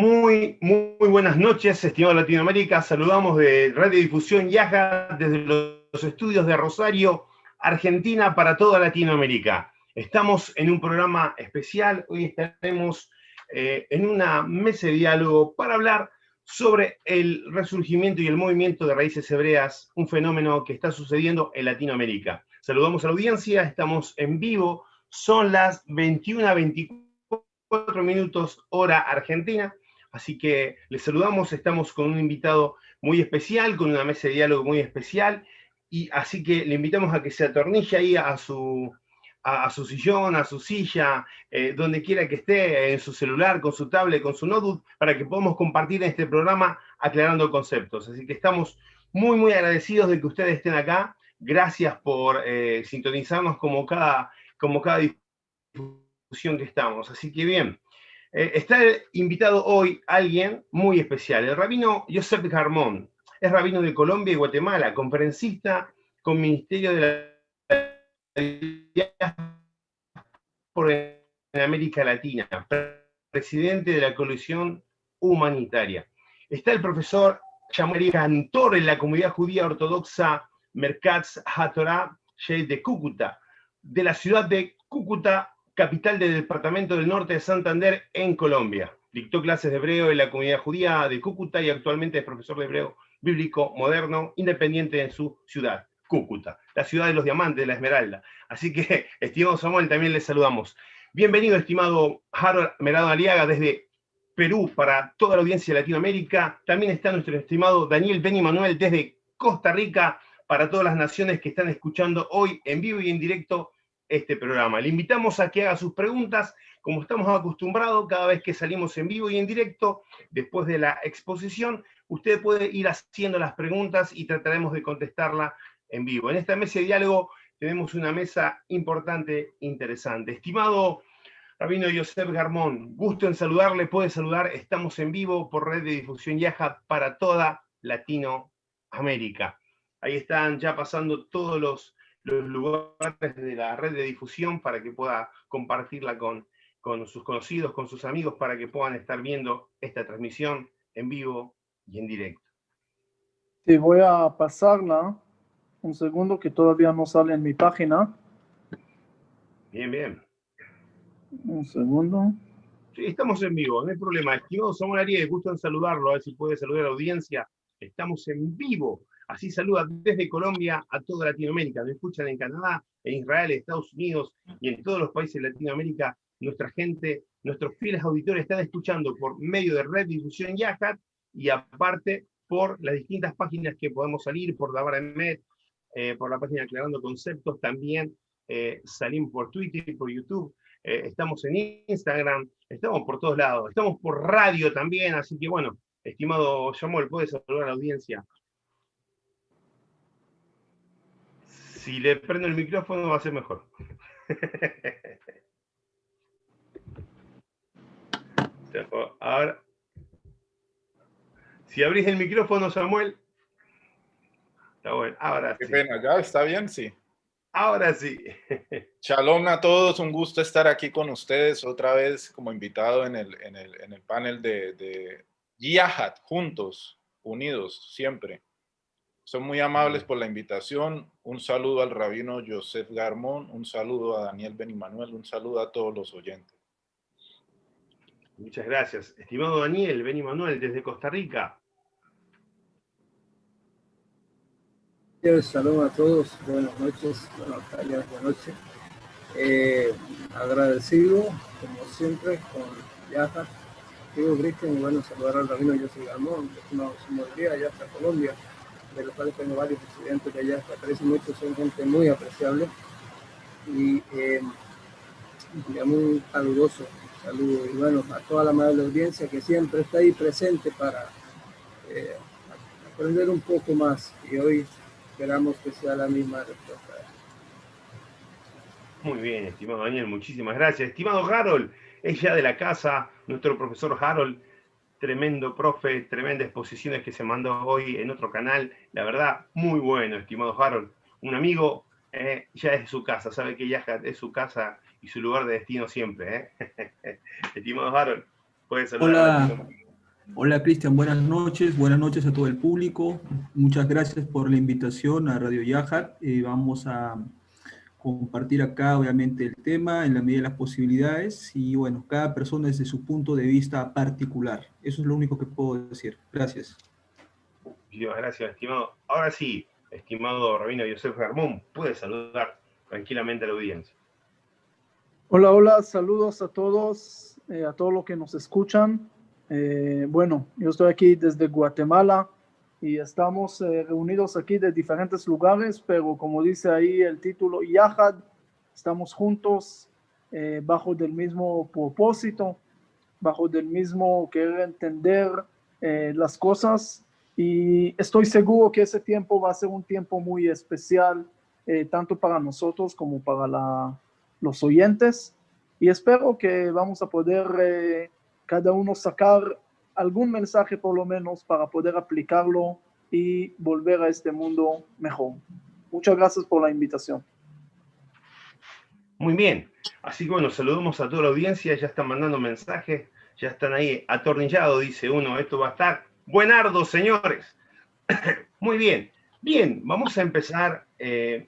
Muy, muy, buenas noches, estimado Latinoamérica. Saludamos de Radio Difusión Yaja desde los estudios de Rosario, Argentina, para toda Latinoamérica. Estamos en un programa especial. Hoy estaremos eh, en una mesa de diálogo para hablar sobre el resurgimiento y el movimiento de raíces hebreas, un fenómeno que está sucediendo en Latinoamérica. Saludamos a la audiencia, estamos en vivo, son las 21.24 minutos hora argentina. Así que les saludamos, estamos con un invitado muy especial, con una mesa de diálogo muy especial, y así que le invitamos a que se atornille ahí a su, a, su sillón, a su silla, eh, donde quiera que esté, en su celular, con su tablet, con su notebook, para que podamos compartir este programa aclarando conceptos. Así que estamos muy, muy agradecidos de que ustedes estén acá. Gracias por eh, sintonizarnos como cada, como cada que estamos. Así que bien, eh, está invitado hoy alguien muy especial, el rabino Yosef Garmón. Es rabino de Colombia y Guatemala, conferencista con Ministerio de la por en América Latina, presidente de la coalición humanitaria. Está el profesor Chamari Cantor en la comunidad judía ortodoxa Merkatz HaTorah de Cúcuta, de la ciudad de Cúcuta, capital del departamento del norte de Santander, en Colombia. Dictó clases de hebreo en la comunidad judía de Cúcuta y actualmente es profesor de hebreo bíblico moderno, independiente en su ciudad, Cúcuta, la ciudad de los diamantes, de la esmeralda. Así que, estimado Samuel, también le saludamos. Bienvenido, estimado Harold Merado Aliaga, desde Perú para toda la audiencia de Latinoamérica. También está nuestro estimado Daniel Beni Manuel desde Costa Rica para todas las naciones que están escuchando hoy en vivo y en directo este programa. Le invitamos a que haga sus preguntas, como estamos acostumbrados cada vez que salimos en vivo y en directo, después de la exposición, usted puede ir haciendo las preguntas y trataremos de contestarla en vivo. En esta mesa de diálogo tenemos una mesa importante, interesante. Estimado Rabino Yosef Garmón, gusto en saludarle, puede saludar, estamos en vivo por red de difusión Yaja para toda Latinoamérica. Ahí están ya pasando todos los los lugares de la red de difusión para que pueda compartirla con, con sus conocidos, con sus amigos, para que puedan estar viendo esta transmisión en vivo y en directo. Sí, voy a pasarla un segundo que todavía no sale en mi página. Bien, bien. Un segundo. Sí, estamos en vivo, no hay problema. Estimado Samuel Arias, gusto en saludarlo, a ver si puede saludar a la audiencia. Estamos en vivo Así saluda desde Colombia a toda Latinoamérica. Nos escuchan en Canadá, en Israel, Estados Unidos y en todos los países de Latinoamérica. Nuestra gente, nuestros fieles auditores están escuchando por medio de Red Difusión Yahat y aparte por las distintas páginas que podemos salir, por Emet, eh, por la página Aclarando Conceptos, también eh, salimos por Twitter, por YouTube, eh, estamos en Instagram, estamos por todos lados, estamos por radio también, así que bueno, estimado Samuel, puedes saludar a la audiencia. Si le prendo el micrófono va a ser mejor. Ahora, si abrís el micrófono, Samuel. Está bueno, ahora Qué pena, ¿ya está bien? Sí. Ahora sí. Shalom a todos, un gusto estar aquí con ustedes otra vez como invitado en el, en el, en el panel de, de juntos, unidos, siempre. Son muy amables por la invitación. Un saludo al rabino Joseph Garmón, un saludo a Daniel Benimanuel, un saludo a todos los oyentes. Muchas gracias. Estimado Daniel Benimanuel, desde Costa Rica. Saludos a todos, buenas noches, buenas noches. Eh, agradecido, como siempre, con Yaja. Digo, Cristian, bueno, saludar al rabino Joseph Garmón, estimado día, ya hasta Colombia de los cuales tengo varios estudiantes de allá, aparecen mucho, son gente muy apreciable y eh, un caluroso saludo y bueno, a toda la amable audiencia que siempre está ahí presente para eh, aprender un poco más y hoy esperamos que sea la misma respuesta. Muy bien, estimado Daniel, muchísimas gracias. Estimado Harold, ella de la casa, nuestro profesor Harold, tremendo profe, tremendas exposiciones que se mandó hoy en otro canal. La verdad, muy bueno, estimado Harold. Un amigo eh, ya es su casa, sabe que ya es su casa y su lugar de destino siempre. Eh. estimado Harold, puede saludar. Hola, Hola Cristian, buenas noches, buenas noches a todo el público. Muchas gracias por la invitación a Radio Yahat. Eh, vamos a compartir acá obviamente el tema en la medida de las posibilidades y bueno, cada persona desde su punto de vista particular. Eso es lo único que puedo decir. Gracias. Muchísimas gracias, estimado. Ahora sí, estimado Rabino Yosef Germón, puede saludar tranquilamente a la audiencia. Hola, hola, saludos a todos, eh, a todos los que nos escuchan. Eh, bueno, yo estoy aquí desde Guatemala y estamos eh, reunidos aquí de diferentes lugares, pero como dice ahí el título, Yahad, estamos juntos bajo del mismo propósito, bajo del mismo querer entender las cosas. Y estoy seguro que ese tiempo va a ser un tiempo muy especial, tanto para nosotros como para la, los oyentes. Y espero que vamos a poder eh, cada uno sacar algún mensaje por lo menos para poder aplicarlo y volver a este mundo mejor. Muchas gracias por la invitación. Muy bien, así que bueno, saludamos a toda la audiencia, ya están mandando mensajes, ya están ahí atornillados, dice uno, esto va a estar buenardo, señores. Muy bien, bien, vamos a empezar eh,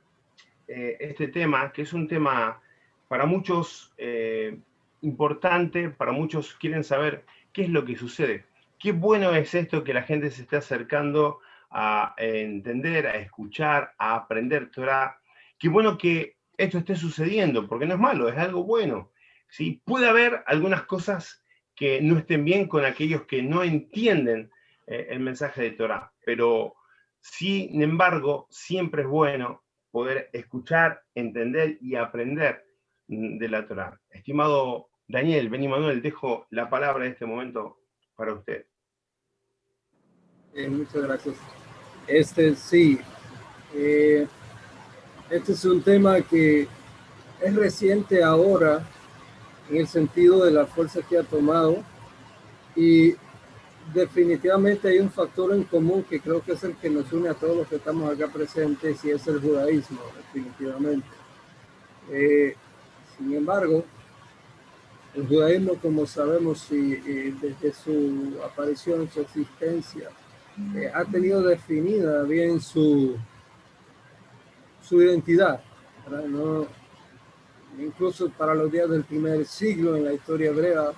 eh, este tema, que es un tema para muchos eh, importante, para muchos quieren saber qué es lo que sucede. Qué bueno es esto que la gente se esté acercando a entender, a escuchar, a aprender Torah. Qué bueno que esto esté sucediendo, porque no es malo, es algo bueno. ¿sí? Puede haber algunas cosas que no estén bien con aquellos que no entienden eh, el mensaje de Torah, pero sin embargo, siempre es bueno poder escuchar, entender y aprender de la Torah. Estimado Daniel, Beni Manuel, dejo la palabra en este momento para usted. Eh, muchas gracias. Este sí, eh, este es un tema que es reciente ahora en el sentido de la fuerza que ha tomado y definitivamente hay un factor en común que creo que es el que nos une a todos los que estamos acá presentes y es el judaísmo, definitivamente. Eh, sin embargo, el judaísmo, como sabemos, desde su aparición, su existencia, eh, ha tenido definida bien su, su identidad. incluso para los días del primer siglo en la historia hebrea,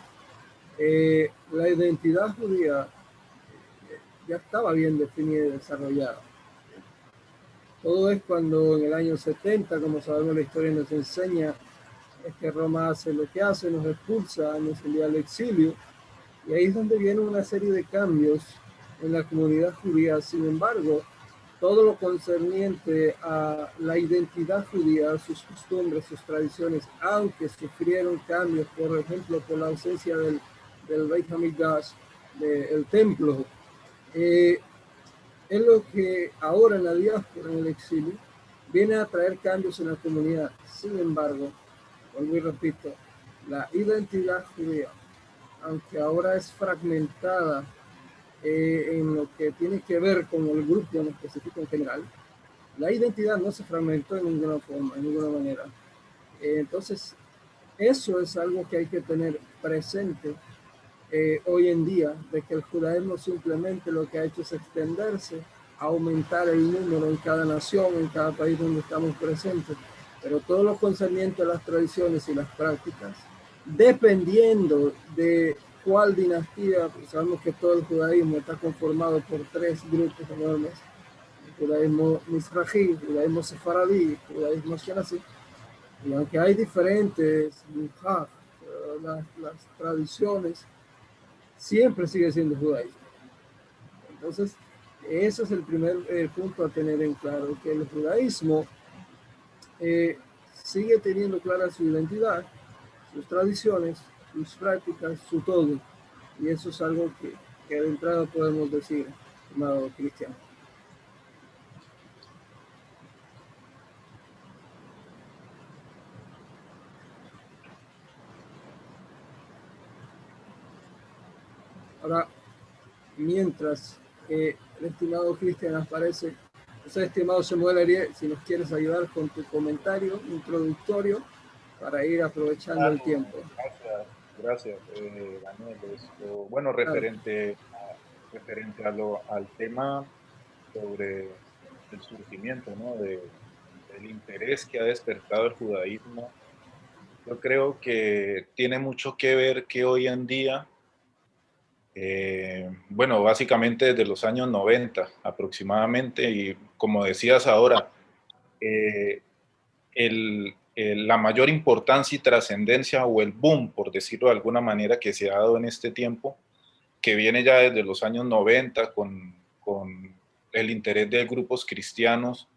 eh, la identidad judía eh, ya estaba bien definida y desarrollada. Todo es cuando en el año 70, como sabemos la historia nos enseña, es que Roma hace lo que hace, nos expulsa, nos envía al exilio, y ahí es donde viene una serie de cambios en la comunidad judía. Sin embargo, todo lo concerniente a la identidad judía, sus costumbres, sus tradiciones, aunque sufrieron cambios, por ejemplo, por la ausencia del, del Beit Hamidash, del templo, eh, es lo que ahora en la diáspora, en el exilio, viene a traer cambios en la comunidad. Sin embargo, vuelvo y repito, la identidad judía, aunque ahora es fragmentada eh, en lo que tiene que ver con el grupo en específico en general, la identidad no se fragmentó en ninguna forma, en ninguna manera. Eh, entonces, eso es algo que hay que tener presente eh, hoy en día, de que el judaísmo simplemente lo que ha hecho es extenderse, aumentar el número en cada nación, en cada país donde estamos presentes pero todo lo concerniente a las tradiciones y las prácticas, dependiendo de cuál dinastía, pues sabemos que todo el judaísmo está conformado por tres grupos enormes, el judaísmo misrají, el judaísmo sefaradí, el judaísmo ashkenazí, y aunque hay diferentes las, las tradiciones, siempre sigue siendo judaísmo. Entonces, ese es el primer eh, punto a tener en claro, que el judaísmo eh, sigue teniendo clara su identidad, sus tradiciones, sus prácticas, su todo. Y eso es algo que, que de entrada podemos decir, amado Cristian. Ahora, mientras el estimado Cristian aparece entonces, estimado Samuel Ariel, si nos quieres ayudar con tu comentario introductorio para ir aprovechando el tiempo. Gracias, Gracias, eh, Daniel. bueno, referente, a, referente a lo, al tema sobre el surgimiento ¿no? de, del interés que ha despertado el judaísmo, yo creo que tiene mucho que ver que hoy en día, eh, bueno, básicamente desde los años 90 aproximadamente, y como decías ahora, eh, la mayor importancia y trascendencia o el boom, por decirlo de alguna manera, que se ha dado en este tiempo, que viene ya desde los años 90 con, con el interés de grupos cristianos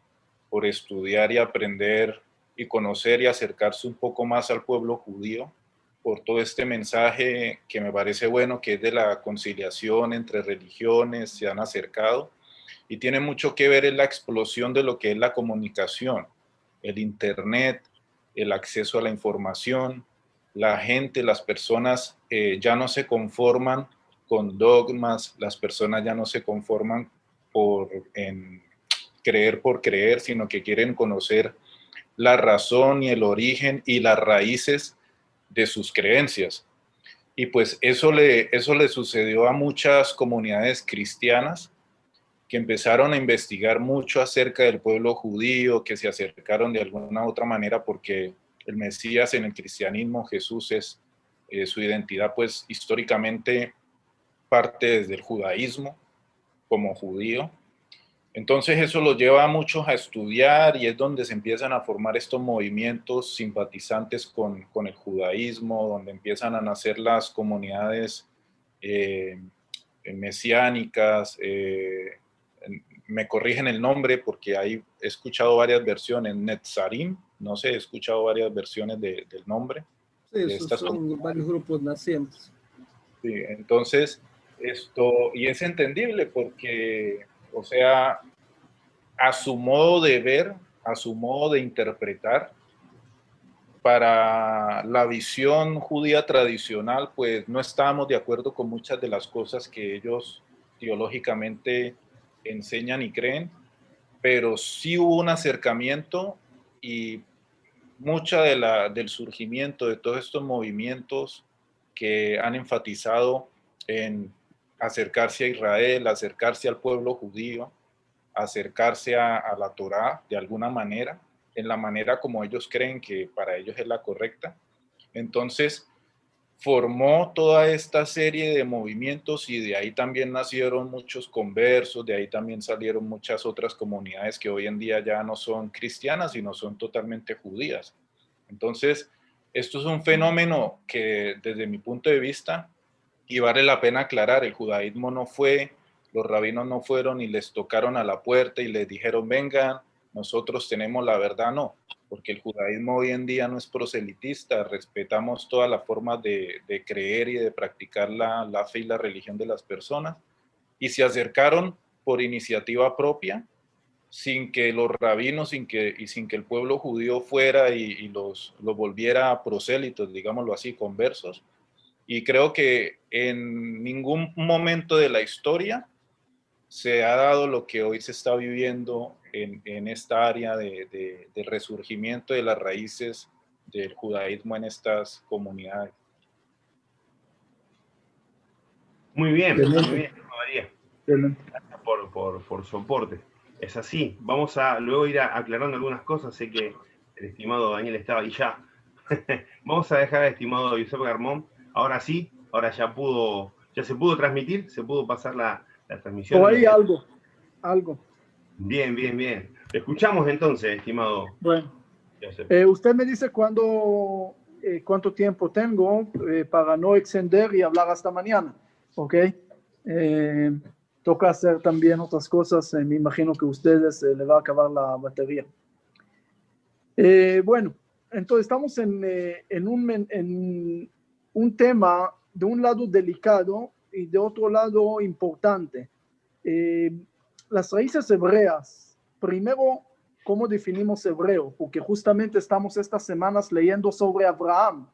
por estudiar y aprender y conocer y acercarse un poco más al pueblo judío, por todo este mensaje que me parece bueno, que es de la conciliación entre religiones, se han acercado y tiene mucho que ver en la explosión de lo que es la comunicación, el Internet, el acceso a la información, la gente, las personas eh, ya no se conforman con dogmas, las personas ya no se conforman por creer por creer, sino que quieren conocer la razón y el origen y las raíces de sus creencias. Y pues eso le, eso le sucedió a muchas comunidades cristianas que empezaron a investigar mucho acerca del pueblo judío, que se acercaron de alguna otra manera porque el Mesías en el cristianismo, Jesús es eh, su identidad, pues históricamente parte desde el judaísmo como judío. Entonces eso los lleva a muchos a estudiar y es donde se empiezan a formar estos movimientos simpatizantes con, con el judaísmo, donde empiezan a nacer las comunidades eh, mesiánicas, eh, me corrigen el nombre porque ahí he escuchado varias versiones, Netzarim, no sé, he escuchado varias versiones de, del nombre. Sí, de son varios grupos nacientes. Sí, entonces, esto, y es entendible porque, o sea, a su modo de ver, a su modo de interpretar, para la visión judía tradicional, pues no estábamos de acuerdo con muchas de las cosas que ellos teológicamente enseñan y creen, pero sí hubo un acercamiento y mucha de la, del surgimiento de todos estos movimientos que han enfatizado en acercarse a Israel, acercarse al pueblo judío, acercarse a, la Torá de alguna manera, en la manera como ellos creen que para ellos es la correcta. Entonces, formó toda esta serie de movimientos y de ahí también nacieron muchos conversos, de ahí también salieron muchas otras comunidades que hoy en día ya no son cristianas, sino son totalmente judías. Entonces, esto es un fenómeno que desde mi punto de vista, y vale la pena aclarar, el judaísmo no fue, los rabinos no fueron y les tocaron a la puerta y les dijeron, vengan, nosotros tenemos la verdad, no porque el judaísmo hoy en día no es proselitista, respetamos todas las formas de, creer y de practicar la, la, fe y la religión de las personas, y se acercaron por iniciativa propia, sin que los rabinos sin que, y sin que el pueblo judío fuera y, los, los volviera prosélitos, digámoslo así, conversos. Y creo que en ningún momento de la historia se ha dado lo que hoy se está viviendo en, en esta área de, de, resurgimiento de las raíces del judaísmo en estas comunidades. Muy bien, muy bien, María. Gracias por, por, por, soporte. Es así. Vamos a luego ir aclarando algunas cosas. Sé que el estimado Daniel estaba ahí ya. Vamos a dejar al estimado Josep Garmón. Ahora sí, ahora ya pudo, ya se pudo transmitir, se pudo pasar la, la transmisión. O hay algo, algo. Bien, bien, bien. Escuchamos entonces, estimado. Bueno, eh, usted me dice cuándo, eh, cuánto tiempo tengo eh, para no extender y hablar hasta mañana, ¿ok? toca hacer también otras cosas, me imagino que a ustedes le va a acabar la batería. bueno, entonces estamos en, en, un, en un tema de un lado delicado y de otro lado importante. Eh, las raíces hebreas, primero, ¿cómo definimos hebreo? Porque justamente estamos estas semanas leyendo sobre Abraham.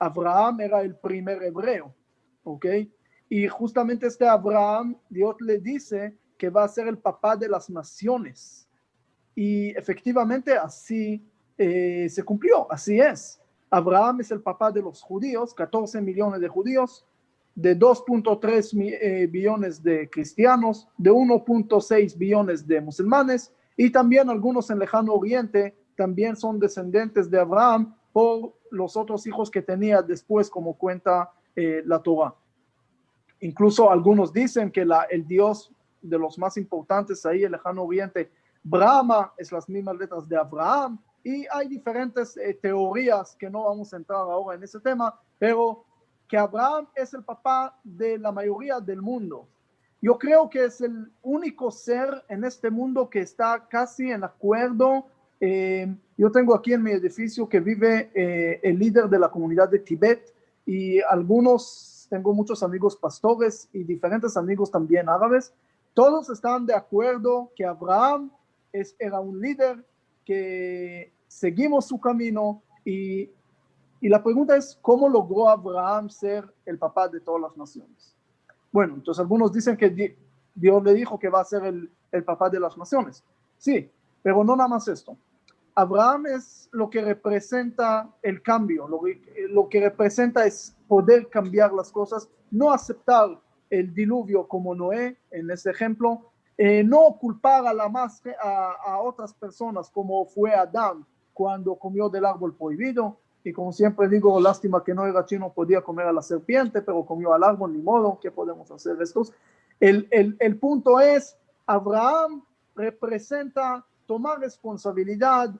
Abraham era el primer hebreo, ¿ok? Y justamente este Abraham, Dios le dice que va a ser el papá de las naciones. Y efectivamente así eh, se cumplió, así es. Abraham es el papá de los judíos, 14 millones de judíos, de 2.3 eh, billones de cristianos, de 1.6 billones de musulmanes y también algunos en lejano oriente también son descendientes de Abraham por los otros hijos que tenía después como cuenta eh, la Torah. Incluso algunos dicen que el Dios de los más importantes ahí, el lejano oriente, Brahma, es las mismas letras de Abraham, y hay diferentes eh, teorías que no vamos a entrar ahora en ese tema, pero que Abraham es el papá de la mayoría del mundo. Yo creo que es el único ser en este mundo que está casi en acuerdo. Eh, yo tengo aquí en mi edificio que vive eh, el líder de la comunidad de Tibet y algunos, tengo muchos amigos pastores y diferentes amigos también árabes. Todos están de acuerdo que Abraham es, era un líder que seguimos su camino y y la pregunta es, ¿cómo logró Abraham ser el papá de todas las naciones? Bueno, entonces algunos dicen que Dios le dijo que va a ser el, el papá de las naciones. Sí, pero no nada más esto. Abraham es lo que representa el cambio, lo, lo, que representa es poder cambiar las cosas, no aceptar el diluvio como Noé en ese ejemplo, eh, no culpar a, la más, a, a, otras personas como fue Adán cuando comió del árbol prohibido, y como siempre digo, lástima que no era chino, podía comer a la serpiente, pero comió al árbol, ni modo, ¿qué podemos hacer estos? El, el, el punto es, Abraham representa tomar responsabilidad,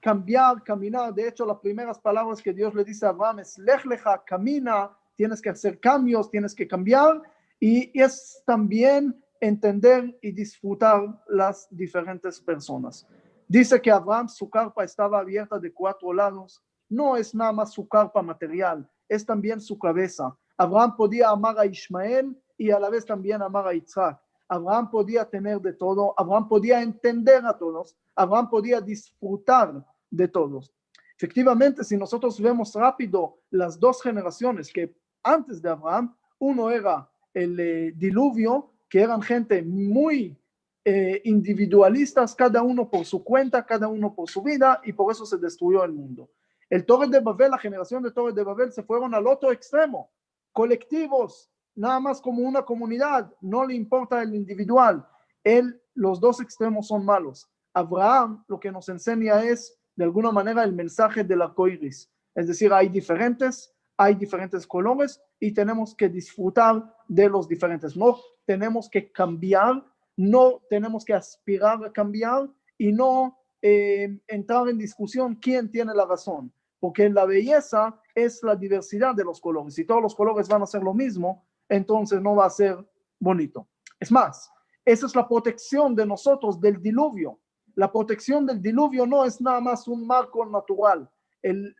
cambiar, caminar. De hecho, las primeras palabras que Dios le dice a Abraham es, lejleja, camina, tienes que hacer cambios, tienes que cambiar. Y es también entender y disfrutar las diferentes personas. Dice que Abraham, su carpa estaba abierta de cuatro lados no es nada más su carpa material, es también su cabeza. Abraham podía amar a Ismael y a la vez también amar a Isaac. Abraham podía tener de todo, Abraham podía entender a todos, Abraham podía disfrutar de todos. Efectivamente, si nosotros vemos rápido las dos generaciones que antes de Abraham, uno era el eh, diluvio, que eran gente muy eh, individualistas, cada uno por su cuenta, cada uno por su vida, y por eso se destruyó el mundo. El Torre de Babel, la generación de Torres de Babel se fueron al otro extremo, colectivos, nada más como una comunidad, no le importa el individual. Él, los dos extremos son malos. Abraham lo que nos enseña es, de alguna manera, el mensaje del arco iris. Es decir, hay diferentes, hay diferentes colores y tenemos que disfrutar de los diferentes. No tenemos que cambiar, no tenemos que aspirar a cambiar y no eh, entrar en discusión quién tiene la razón porque la belleza es la diversidad de los colores. Si todos los colores van a ser lo mismo, entonces no va a ser bonito. Es más, esa es la protección de nosotros del diluvio. La protección del diluvio no es nada más un marco natural. El,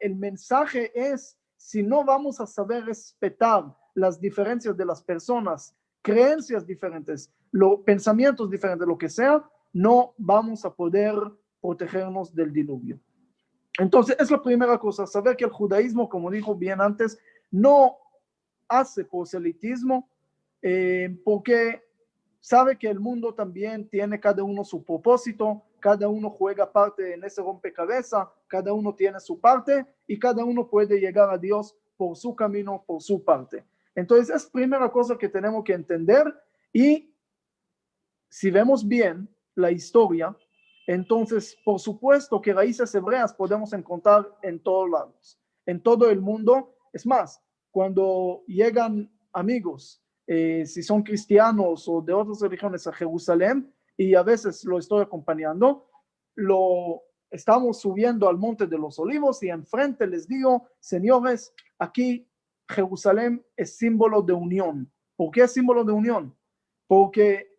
el mensaje es, si no vamos a saber respetar las diferencias de las personas, creencias diferentes, lo, pensamientos diferentes, lo que sea, no vamos a poder protegernos del diluvio. Entonces, es la primera cosa, saber que el judaísmo, como dijo bien antes, no hace proselitismo eh, porque sabe que el mundo también tiene cada uno su propósito, cada uno juega parte en ese rompecabezas, cada uno tiene su parte y cada uno puede llegar a Dios por su camino, por su parte. Entonces, es primera cosa que tenemos que entender y si vemos bien la historia, entonces, por supuesto que raíces hebreas podemos encontrar en todos lados, en todo el mundo. Es más, cuando llegan amigos, eh, si son cristianos o de otras religiones a Jerusalén, y a veces lo estoy acompañando, lo estamos subiendo al monte de los olivos y enfrente les digo, señores, aquí Jerusalén es símbolo de unión. ¿Por qué es símbolo de unión? Porque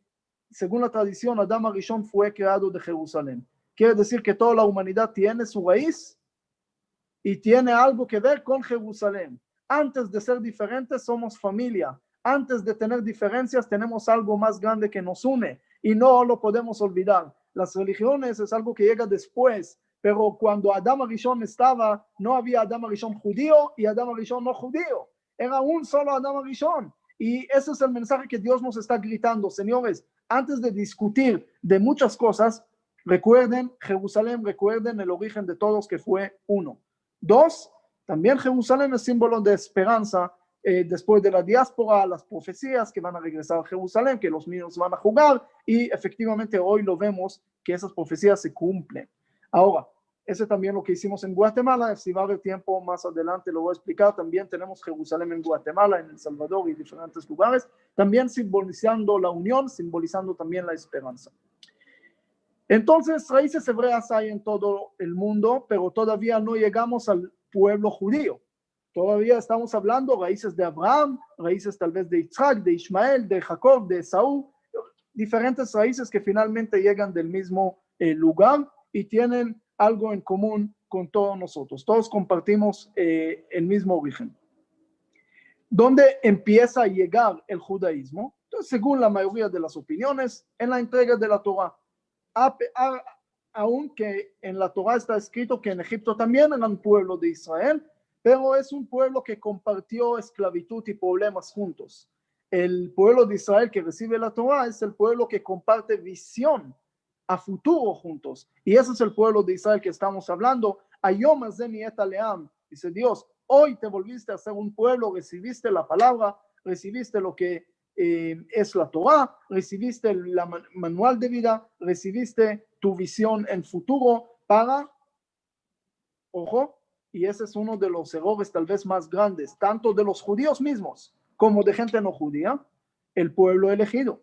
según la tradición, Adán Arishon fue creado de Jerusalén. Quiere decir que toda la humanidad tiene su raíz y tiene algo que ver con Jerusalén. Antes de ser diferentes, somos familia. Antes de tener diferencias, tenemos algo más grande que nos une y no lo podemos olvidar. Las religiones es algo que llega después, pero cuando Adán Arishon estaba, no había Adán Arishon judío y Adán Arishon no judío. Era un solo Adán Arishon. Y ese es el mensaje que Dios nos está gritando, señores, antes de discutir de muchas cosas, recuerden Jerusalén, recuerden el origen de todos que fue uno. Dos, también Jerusalén es símbolo de esperanza eh, después de la diáspora, las profecías que van a regresar a Jerusalén, que los niños van a jugar y efectivamente hoy lo vemos que esas profecías se cumplen. Ahora, ese también lo que hicimos en Guatemala, si va a haber tiempo más adelante lo voy a explicar, también tenemos Jerusalén en Guatemala, en El Salvador y diferentes lugares, también simbolizando la unión, simbolizando también la esperanza. Entonces, raíces hebreas hay en todo el mundo, pero todavía no llegamos al pueblo judío. Todavía estamos hablando raíces de Abraham, raíces tal vez de Isaac, de Ismael, de Jacob, de Saúl, diferentes raíces que finalmente llegan del mismo eh, lugar y tienen algo en común con todos nosotros. Todos compartimos eh, el mismo origen. ¿Dónde empieza a llegar el judaísmo? Según la mayoría de las opiniones, en la entrega de la Torah. aunque en la Torah está escrito que en Egipto también eran pueblo de Israel, pero es un pueblo que compartió esclavitud y problemas juntos. El pueblo de Israel que recibe la Torah es el pueblo que comparte visión a futuro juntos. Y ese es el pueblo de Israel que estamos hablando. Ayomas de Leam, dice Dios, hoy te volviste a ser un pueblo, recibiste la palabra, recibiste lo que eh, es la Torah, recibiste el manual de vida, recibiste tu visión en futuro para, ojo, y ese es uno de los errores tal vez más grandes, tanto de los judíos mismos como de gente no judía, el pueblo elegido.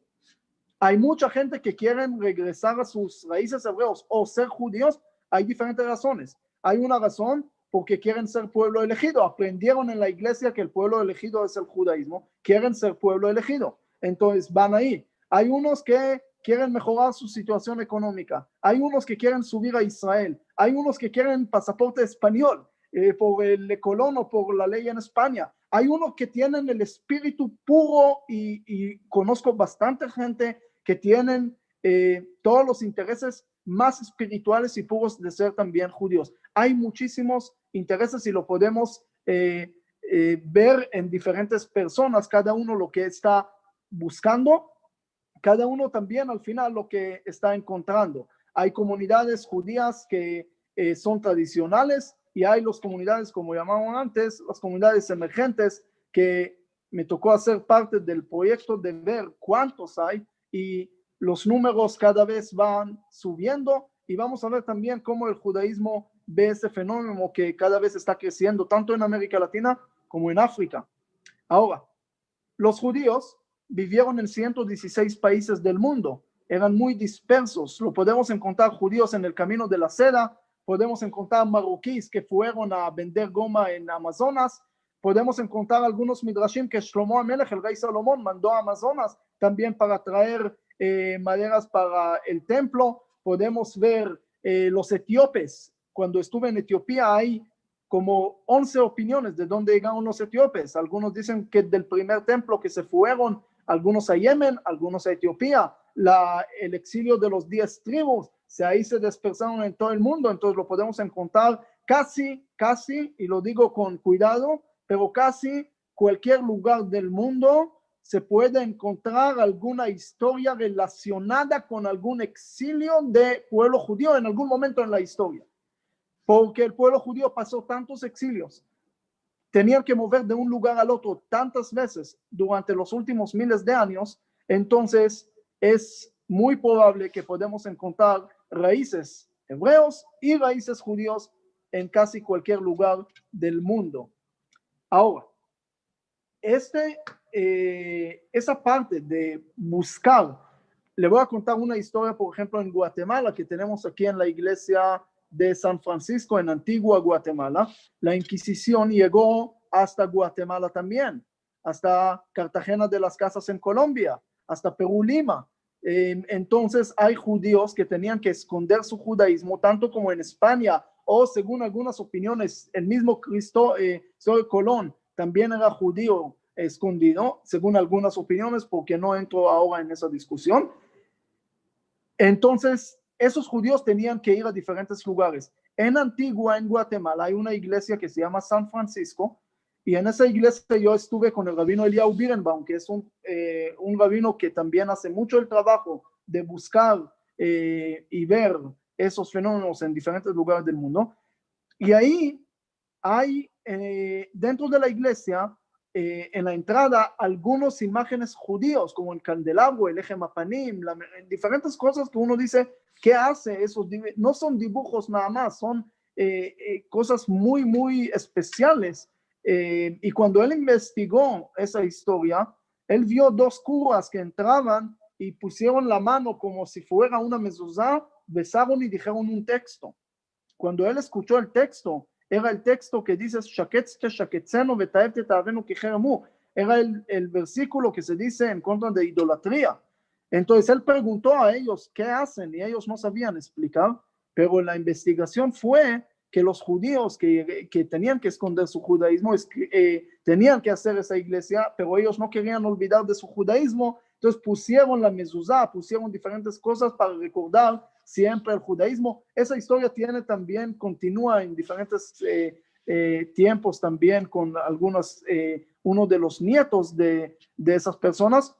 Hay mucha gente que quieren regresar a sus raíces hebreos o ser judíos, hay diferentes razones. Hay una razón porque quieren ser pueblo elegido, aprendieron en la iglesia que el pueblo elegido es el judaísmo, quieren ser pueblo elegido, entonces van ahí. Hay unos que quieren mejorar su situación económica, hay unos que quieren subir a Israel, hay unos que quieren pasaporte español, eh, por el colón o por la ley en España. Hay unos que tienen el espíritu puro y, conozco bastante gente que tienen eh, todos los intereses más espirituales y puros de ser también judíos. Hay muchísimos intereses y lo podemos eh, ver en diferentes personas, cada uno lo que está buscando, cada uno también al final lo que está encontrando. Hay comunidades judías que son tradicionales, y hay las comunidades, como llamaban antes, las comunidades emergentes, que me tocó hacer parte del proyecto de ver cuántos hay y los números cada vez van subiendo. Y vamos a ver también cómo el judaísmo ve ese fenómeno que cada vez está creciendo tanto en América Latina como en África. Ahora, los judíos vivieron en 116 países del mundo, eran muy dispersos, lo podemos encontrar judíos en el camino de la seda, podemos encontrar marroquíes que fueron a vender goma en Amazonas, podemos encontrar algunos midrashim que Shlomo Amelech, el rey Salomón, mandó a Amazonas también para traer eh, maderas para el templo, podemos ver eh, los etíopes, cuando estuve en Etiopía hay como 11 opiniones de dónde llegaron los etíopes, algunos dicen que del primer templo que se fueron, algunos a Yemen, algunos a Etiopía, la, el exilio de los diez tribus, se ahí se dispersaron en todo el mundo, entonces lo podemos encontrar casi, casi, y lo digo con cuidado, pero casi cualquier lugar del mundo se puede encontrar alguna historia relacionada con algún exilio de pueblo judío en algún momento en la historia. Porque el pueblo judío pasó tantos exilios, tenían que mover de un lugar al otro tantas veces durante los últimos miles de años, entonces es muy probable que podemos encontrar raíces hebreos y raíces judíos en casi cualquier lugar del mundo. Ahora, este, eh, esa parte de buscar, le voy a contar una historia, por ejemplo, en Guatemala, que tenemos aquí en la iglesia de San Francisco, en Antigua Guatemala. La Inquisición llegó hasta Guatemala también, hasta Cartagena de las Casas en Colombia, hasta Perú, Lima. Em, entonces hay judíos que tenían que esconder su judaísmo, tanto como en España, o según algunas opiniones, el mismo Cristo, eh, Colón, también era judío escondido, según algunas opiniones, porque no entro ahora en esa discusión. Entonces, esos judíos tenían que ir a diferentes lugares. En Antigua, en Guatemala, hay una iglesia que se llama San Francisco, y en esa iglesia yo estuve con el rabino Eliyahu Birenbaum, que es un, eh, un rabino que también hace mucho el trabajo de buscar eh, y ver esos fenómenos en diferentes lugares del mundo. Y ahí hay eh, dentro de la iglesia, eh, en la entrada, algunas imágenes judíos, como el candelabro, el eje mapanim, diferentes cosas que uno dice, ¿qué hace esos? No son dibujos nada más, son cosas muy, muy especiales. Y cuando él investigó esa historia, él vio dos curas que entraban y pusieron la mano como si fuera una mezuzá, besaron y dijeron un texto. Cuando él escuchó el texto, era el texto que dice, era el versículo que se dice en contra de idolatría. Entonces él preguntó a ellos qué hacen y ellos no sabían explicar, pero la investigación fue que los judíos que, que tenían que esconder su judaísmo eh, tenían que hacer esa iglesia, pero ellos no querían olvidar de su judaísmo, entonces pusieron la mezuzá, pusieron diferentes cosas para recordar siempre el judaísmo. Esa historia tiene también, continúa en diferentes eh, eh, tiempos también con algunos, uno de los nietos de, de esas personas,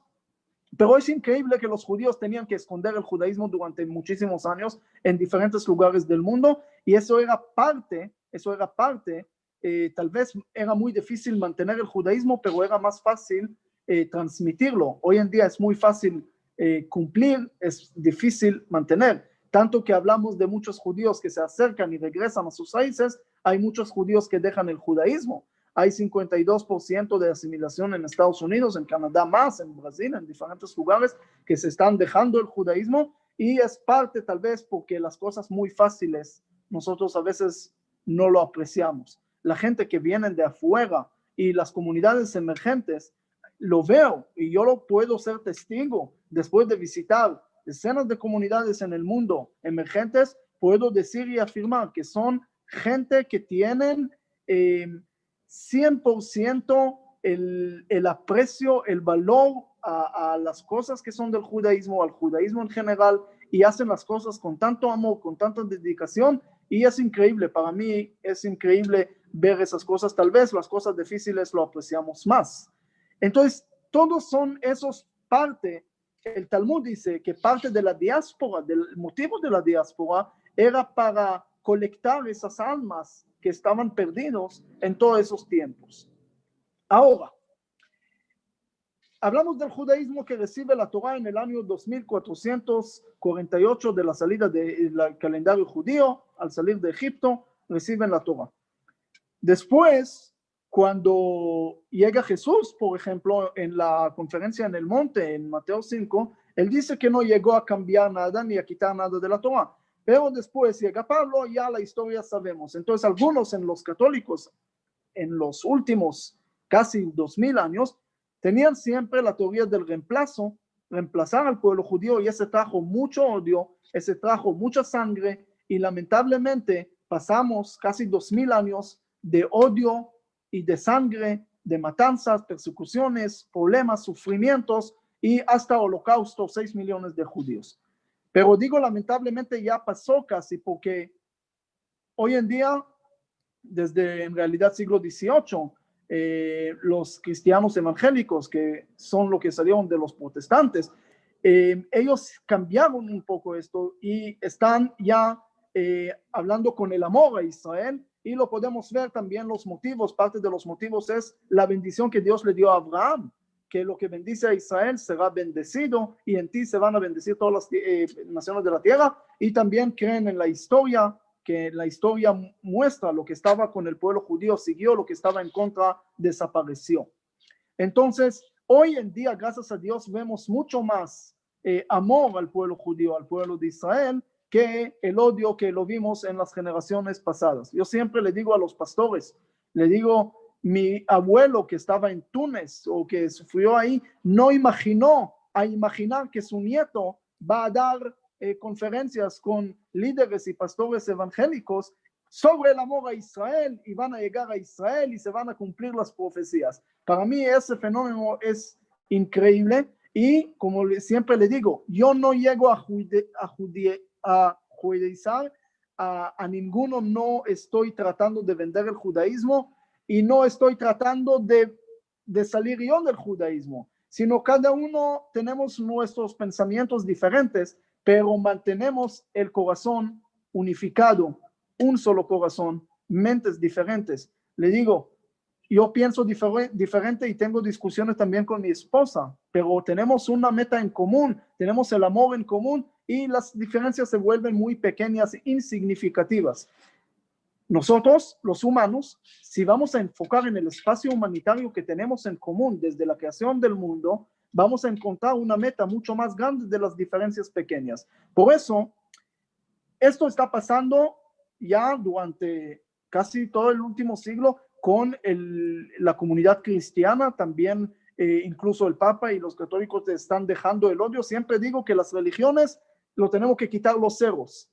pero es increíble que los judíos tenían que esconder el judaísmo durante muchísimos años en diferentes lugares del mundo y eso era parte, eso era parte, eh, tal vez era muy difícil mantener el judaísmo, pero era más fácil eh, transmitirlo. Hoy en día es muy fácil eh, cumplir, es difícil mantener. Tanto que hablamos de muchos judíos que se acercan y regresan a sus países, hay muchos judíos que dejan el judaísmo hay 52% de asimilación en Estados Unidos, en Canadá más, en Brasil, en diferentes lugares que se están dejando el judaísmo y es parte tal vez porque las cosas muy fáciles nosotros a veces no lo apreciamos. La gente que viene de afuera y las comunidades emergentes, lo veo y yo lo puedo ser testigo después de visitar decenas de comunidades en el mundo emergentes, puedo decir y afirmar que son gente que tienen... Eh, 100% el, el aprecio, el valor a, a, las cosas que son del judaísmo, al judaísmo en general, y hacen las cosas con tanto amor, con tanta dedicación, y es increíble, para mí es increíble ver esas cosas, tal vez las cosas difíciles lo apreciamos más. Entonces, todos son esos parte, el Talmud dice que parte de la diáspora, del motivo de la diáspora, era para colectar esas almas que estaban perdidos en todos esos tiempos. Ahora, hablamos del judaísmo que recibe la Torah en el año 2448 de la salida del calendario judío, al salir de Egipto, reciben la Torah. Después, cuando llega Jesús, por ejemplo, en la conferencia en el monte, en Mateo 5, él dice que no llegó a cambiar nada ni a quitar nada de la Torah. Pero después llega Pablo, ya la historia sabemos. Entonces algunos en los católicos, en los últimos casi dos mil años, tenían siempre la teoría del reemplazo, reemplazar al pueblo judío y ese trajo mucho odio, ese trajo mucha sangre y lamentablemente pasamos casi dos mil años de odio y de sangre, de matanzas, persecuciones, problemas, sufrimientos y hasta holocausto, seis millones de judíos. Pero digo, lamentablemente ya pasó casi porque hoy en día, desde en realidad siglo XVIII, eh, los cristianos evangélicos, que son lo que salieron de los protestantes, eh, ellos cambiaron un poco esto y están ya eh, hablando con el amor a Israel y lo podemos ver también los motivos, parte de los motivos es la bendición que Dios le dio a Abraham que lo que bendice a Israel será bendecido y en ti se van a bendecir todas las eh, naciones de la tierra y también creen en la historia que la historia muestra lo que estaba con el pueblo judío siguió, lo que estaba en contra desapareció. Entonces, hoy en día, gracias a Dios, vemos mucho más eh, amor al pueblo judío, al pueblo de Israel, que el odio que lo vimos en las generaciones pasadas. Yo siempre le digo a los pastores, le digo, mi abuelo que estaba en Túnez o que sufrió ahí, no imaginó a imaginar que su nieto va a dar eh, conferencias con líderes y pastores evangélicos sobre el amor a Israel y van a llegar a Israel y se van a cumplir las profecías. Para mí ese fenómeno es increíble y como siempre le digo, yo no llego a, a, judaizar a, a ninguno, no estoy tratando de vender el judaísmo, y no estoy tratando de, de salir yo del judaísmo, sino cada uno tenemos nuestros pensamientos diferentes, pero mantenemos el corazón unificado, un solo corazón, mentes diferentes. Le digo, yo pienso diferente y tengo discusiones también con mi esposa, pero tenemos una meta en común, tenemos el amor en común y las diferencias se vuelven muy pequeñas insignificativas. Nosotros, los humanos, si vamos a enfocar en el espacio humanitario que tenemos en común desde la creación del mundo, vamos a encontrar una meta mucho más grande de las diferencias pequeñas. Por eso, esto está pasando ya durante casi todo el último siglo con la comunidad cristiana, también eh, incluso el Papa y los católicos están dejando el odio. Siempre digo que las religiones lo tenemos que quitar los ceros.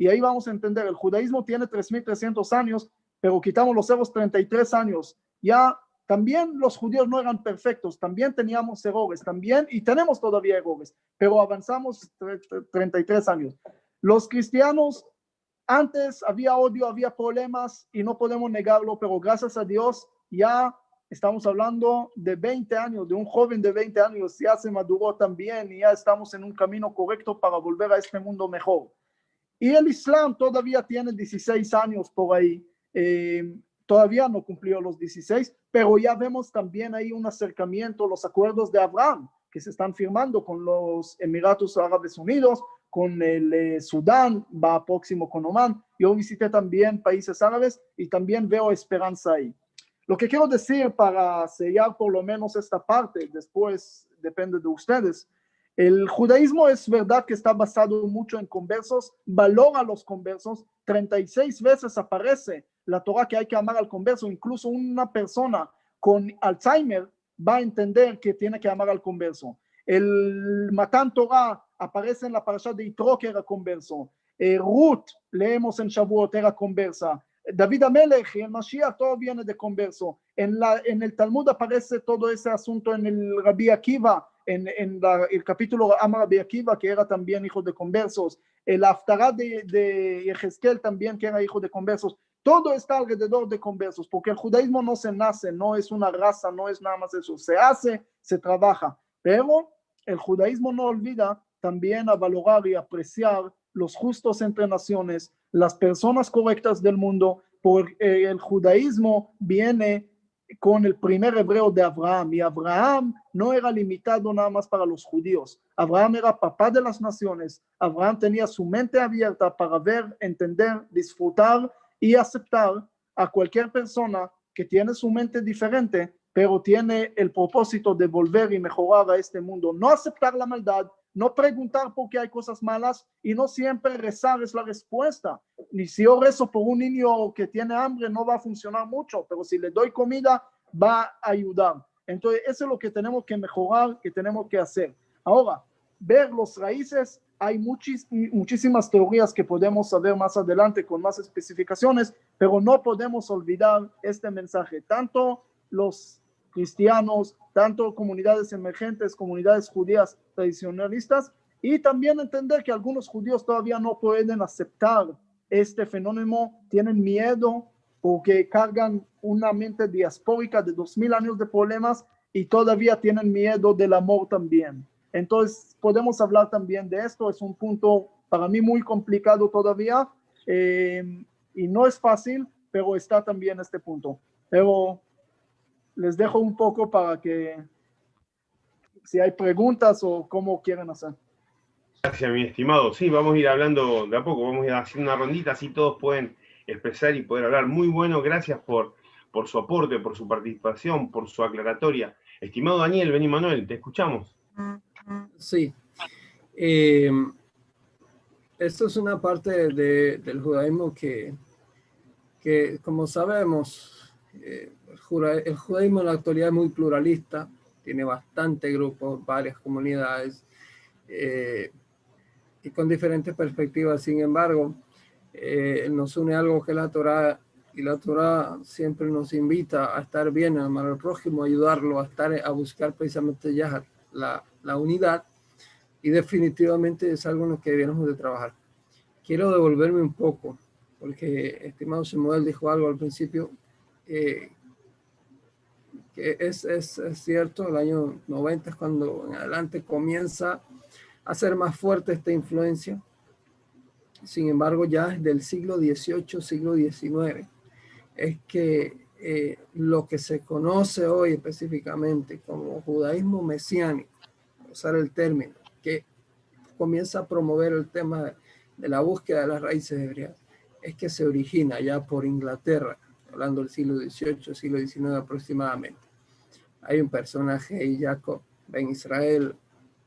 Y ahí vamos a entender, el judaísmo tiene 3.300 años, pero quitamos los ceros 33 años. Ya también los judíos no eran perfectos, también teníamos errores, también, y tenemos todavía errores, pero avanzamos 33 años. Los cristianos, antes había odio, había problemas y no podemos negarlo, pero gracias a Dios ya estamos hablando de 20 años, de un joven de 20 años, ya se maduró también y ya estamos en un camino correcto para volver a este mundo mejor. Y el Islam todavía tiene 16 años por ahí, eh, todavía no cumplió los 16, pero ya vemos también ahí un acercamiento, los acuerdos de Abraham que se están firmando con los Emiratos Árabes Unidos, con el eh, Sudán, va próximo con Oman. Yo visité también países árabes y también veo esperanza ahí. Lo que quiero decir para sellar por lo menos esta parte, después depende de ustedes, el judaísmo es verdad que está basado mucho en conversos, valora los conversos, 36 veces aparece la Torah que hay que amar al converso, incluso una persona con Alzheimer va a entender que tiene que amar al converso. El Matan Torah aparece en la parasha de Itro que era converso. Eh, Ruth, leemos en Shavuot, era conversa. David Amelech y el Mashiach, todo viene de converso. En, en el Talmud aparece todo ese asunto en el Rabbi Akiva, en, en el capítulo Rabbi Akiva, que era también hijo de conversos. El Haftarah de, de también, que era hijo de conversos. Todo está alrededor de conversos, porque el judaísmo no se nace, no es una raza, no es nada más eso. Se hace, se trabaja. Pero el judaísmo no olvida también a valorar y apreciar los justos entre naciones, las personas correctas del mundo, porque el judaísmo viene con el primer hebreo de Abraham y Abraham no era limitado nada más para los judíos. Abraham era papá de las naciones. Abraham tenía su mente abierta para ver, entender, disfrutar y aceptar a cualquier persona que tiene su mente diferente, pero tiene el propósito de volver y mejorar a este mundo. No aceptar la maldad, no preguntar por qué hay cosas malas y no siempre rezar es la respuesta. Ni si yo rezo por un niño que tiene hambre no va a funcionar mucho, pero si le doy comida va a ayudar. Entonces, eso es lo que tenemos que mejorar, que tenemos que hacer. Ahora, ver los raíces, hay muchísimas teorías que podemos saber más adelante con más especificaciones, pero no podemos olvidar este mensaje. Tanto los cristianos, tanto comunidades emergentes, comunidades judías tradicionalistas, y también entender que algunos judíos todavía no pueden aceptar este fenómeno, tienen miedo porque cargan una mente diaspórica de dos mil años de problemas y todavía tienen miedo del amor también. Entonces, podemos hablar también de esto, es un punto para mí muy complicado todavía eh, y no es fácil, pero está también este punto. Pero les dejo un poco para que si hay preguntas o cómo quieren hacer. Gracias, mi estimado. Sí, vamos a ir hablando de a poco, vamos a ir haciendo una rondita, así todos pueden expresar y poder hablar. Muy bueno, gracias por, por su aporte, por su participación, por su aclaratoria. Estimado Daniel, Beni Manuel, te escuchamos. Sí. Eh, esto es una parte del judaísmo que, que, como sabemos, eh, el judaísmo en la actualidad es muy pluralista, tiene bastante grupos, varias comunidades eh, y con diferentes perspectivas. Sin embargo, eh, nos une algo que la Torah y la Torah siempre nos invita a estar bien, a amar al prójimo, a ayudarlo, a estar, a buscar precisamente ya la, la unidad y definitivamente es algo en lo que debemos de trabajar. Quiero devolverme un poco, porque estimado Samuel dijo algo al principio que es, es, cierto, el año 90 es cuando en adelante comienza a ser más fuerte esta influencia. Sin embargo, ya es del siglo XVIII, siglo XIX. es que eh, lo que se conoce hoy específicamente como judaísmo mesiánico, usar el término, que comienza a promover el tema de, la búsqueda de las raíces hebreas, es que se origina ya por Inglaterra, hablando del siglo XVIII, siglo XIX aproximadamente. Hay un personaje, Jacob Ben Israel,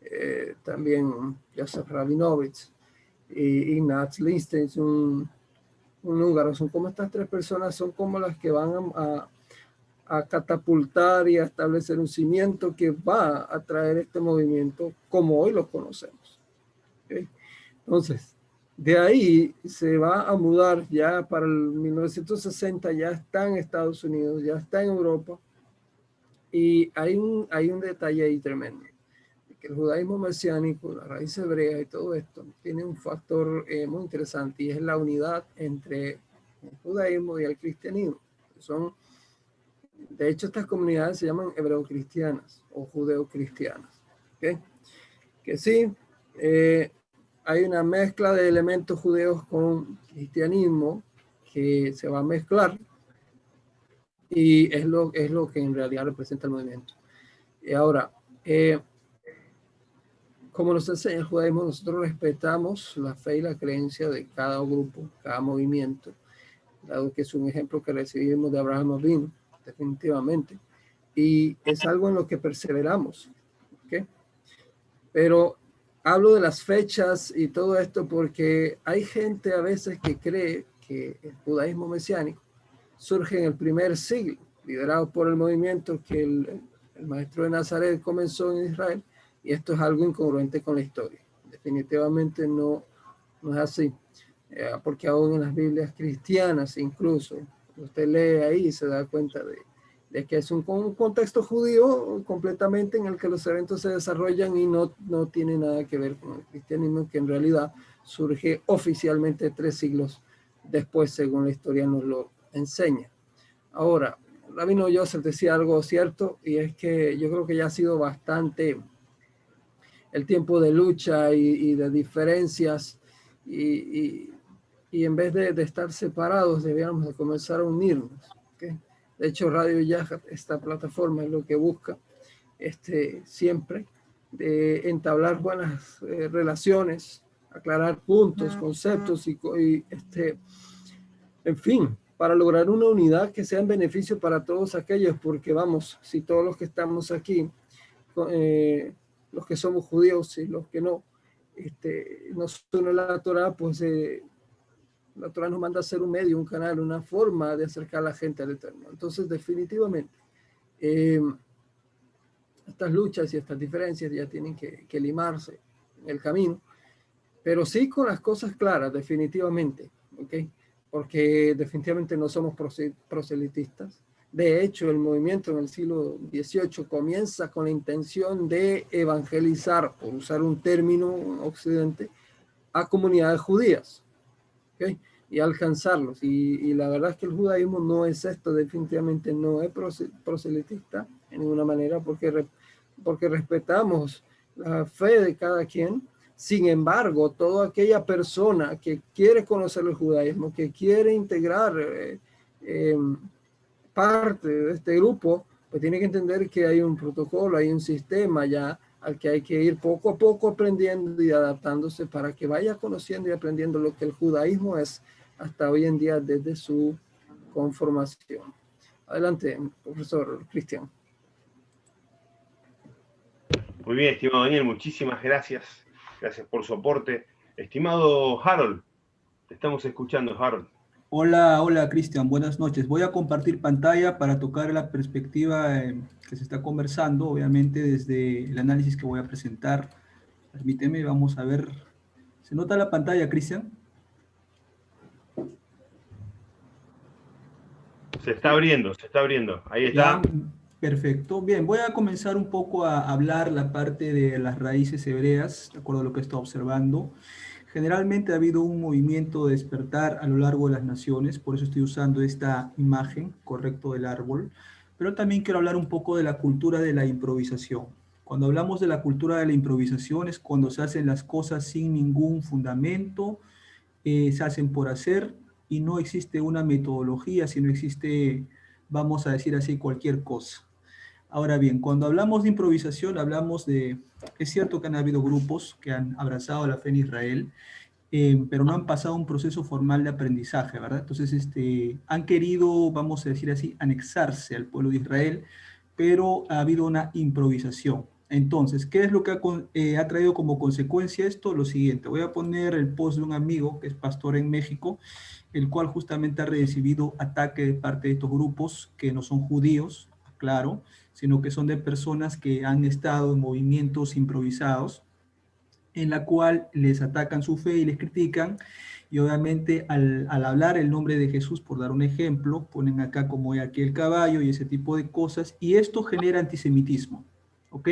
eh, también Joseph Rabinovich y Ignaz Lichten, un, un húngaro. Son como estas tres personas, son como las que van a, a catapultar y a establecer un cimiento que va a traer este movimiento como hoy lo conocemos. Entonces, de ahí se va a mudar ya para el 1960, ya está en Estados Unidos, ya está en Europa, y hay un, hay un detalle ahí tremendo, que el judaísmo mesiánico, la raíz hebrea y todo esto, tiene un factor eh, muy interesante y es la unidad entre el judaísmo y el cristianismo. Son, de hecho, estas comunidades se llaman hebreo-cristianas o judeo-cristianas. Que sí, eh, hay una mezcla de elementos judeos con cristianismo que se va a mezclar y es lo, es lo que en realidad representa el movimiento. Y ahora, eh, como nos enseña el judaísmo, nosotros respetamos la fe y la creencia de cada grupo, cada movimiento, dado que es un ejemplo que recibimos de Abraham Avinu, definitivamente, y es algo en lo que perseveramos. ¿okay? Pero hablo de las fechas y todo esto porque hay gente a veces que cree que el judaísmo mesiánico surge en el primer siglo, liderado por el movimiento que el, maestro de Nazaret comenzó en Israel, y esto es algo incongruente con la historia. Definitivamente no, no es así, eh, porque aún en las Biblias cristianas incluso, usted lee ahí y se da cuenta de, de que es un, contexto judío completamente en el que los eventos se desarrollan y no, no tiene nada que ver con el cristianismo, que en realidad surge oficialmente tres siglos después, según la historia nos lo enseña. Ahora, Rabino Joseph decía algo cierto y es que yo creo que ya ha sido bastante el tiempo de lucha y, de diferencias y, y, en vez de, estar separados debíamos de comenzar a unirnos. De hecho, Radio Yahat, esta plataforma es lo que busca este, siempre de entablar buenas eh, relaciones, aclarar puntos, conceptos y, y este, en fin, para lograr una unidad que sea en beneficio para todos aquellos, porque vamos, si todos los que estamos aquí, eh, los que somos judíos y los que no, este, nos une la Torah, pues eh, la nos manda a ser un medio, un canal, una forma de acercar a la gente al Eterno. Entonces, definitivamente, eh, estas luchas y estas diferencias ya tienen que, que limarse en el camino, pero sí con las cosas claras, definitivamente, ¿ok? porque definitivamente no somos proselitistas. De hecho, el movimiento en el siglo XVIII comienza con la intención de evangelizar, por usar un término occidente, a comunidades judías ¿okay? y alcanzarlos. Y, la verdad es que el judaísmo no es esto, definitivamente no es proselitista en ninguna manera, porque, porque respetamos la fe de cada quien, sin embargo, toda aquella persona que quiere conocer el judaísmo, que quiere integrar eh, eh, parte de este grupo, pues tiene que entender que hay un protocolo, hay un sistema ya al que hay que ir poco a poco aprendiendo y adaptándose para que vaya conociendo y aprendiendo lo que el judaísmo es hasta hoy en día desde su conformación. Adelante, profesor Cristian. Muy bien, estimado Daniel, muchísimas gracias Gracias por su aporte. Estimado Harold, te estamos escuchando, Harold. Hola, hola Cristian, buenas noches. Voy a compartir pantalla para tocar la perspectiva eh, que se está conversando, obviamente desde el análisis que voy a presentar. Permíteme, vamos a ver. ¿Se nota la pantalla, Cristian? Se está abriendo, se está abriendo. Ahí está. Perfecto. Bien, voy a comenzar un poco a hablar la parte de las raíces hebreas, de acuerdo a lo que he estado observando. Generalmente ha habido un movimiento de despertar a lo largo de las naciones, por eso estoy usando esta imagen, correcto, del árbol. Pero también quiero hablar un poco de la cultura de la improvisación. Cuando hablamos de la cultura de la improvisación es cuando se hacen las cosas sin ningún fundamento, eh, se hacen por hacer y no existe una metodología, sino existe, vamos a decir así, cualquier cosa. Ahora bien, cuando hablamos de improvisación, hablamos de, es cierto que han habido grupos que han abrazado la fe en Israel, eh, pero no han pasado un proceso formal de aprendizaje, ¿verdad? Entonces, este, han querido, vamos a decir así, anexarse al pueblo de Israel, pero ha habido una improvisación. Entonces, ¿qué es lo que ha, eh, ha, traído como consecuencia esto? Lo siguiente, voy a poner el post de un amigo que es pastor en México, el cual justamente ha recibido ataque de parte de estos grupos que no son judíos, claro, sino que son de personas que han estado en movimientos improvisados, en la cual les atacan su fe y les critican, y obviamente al, hablar el nombre de Jesús, por dar un ejemplo, ponen acá como aquí el caballo y ese tipo de cosas, y esto genera antisemitismo, ¿ok?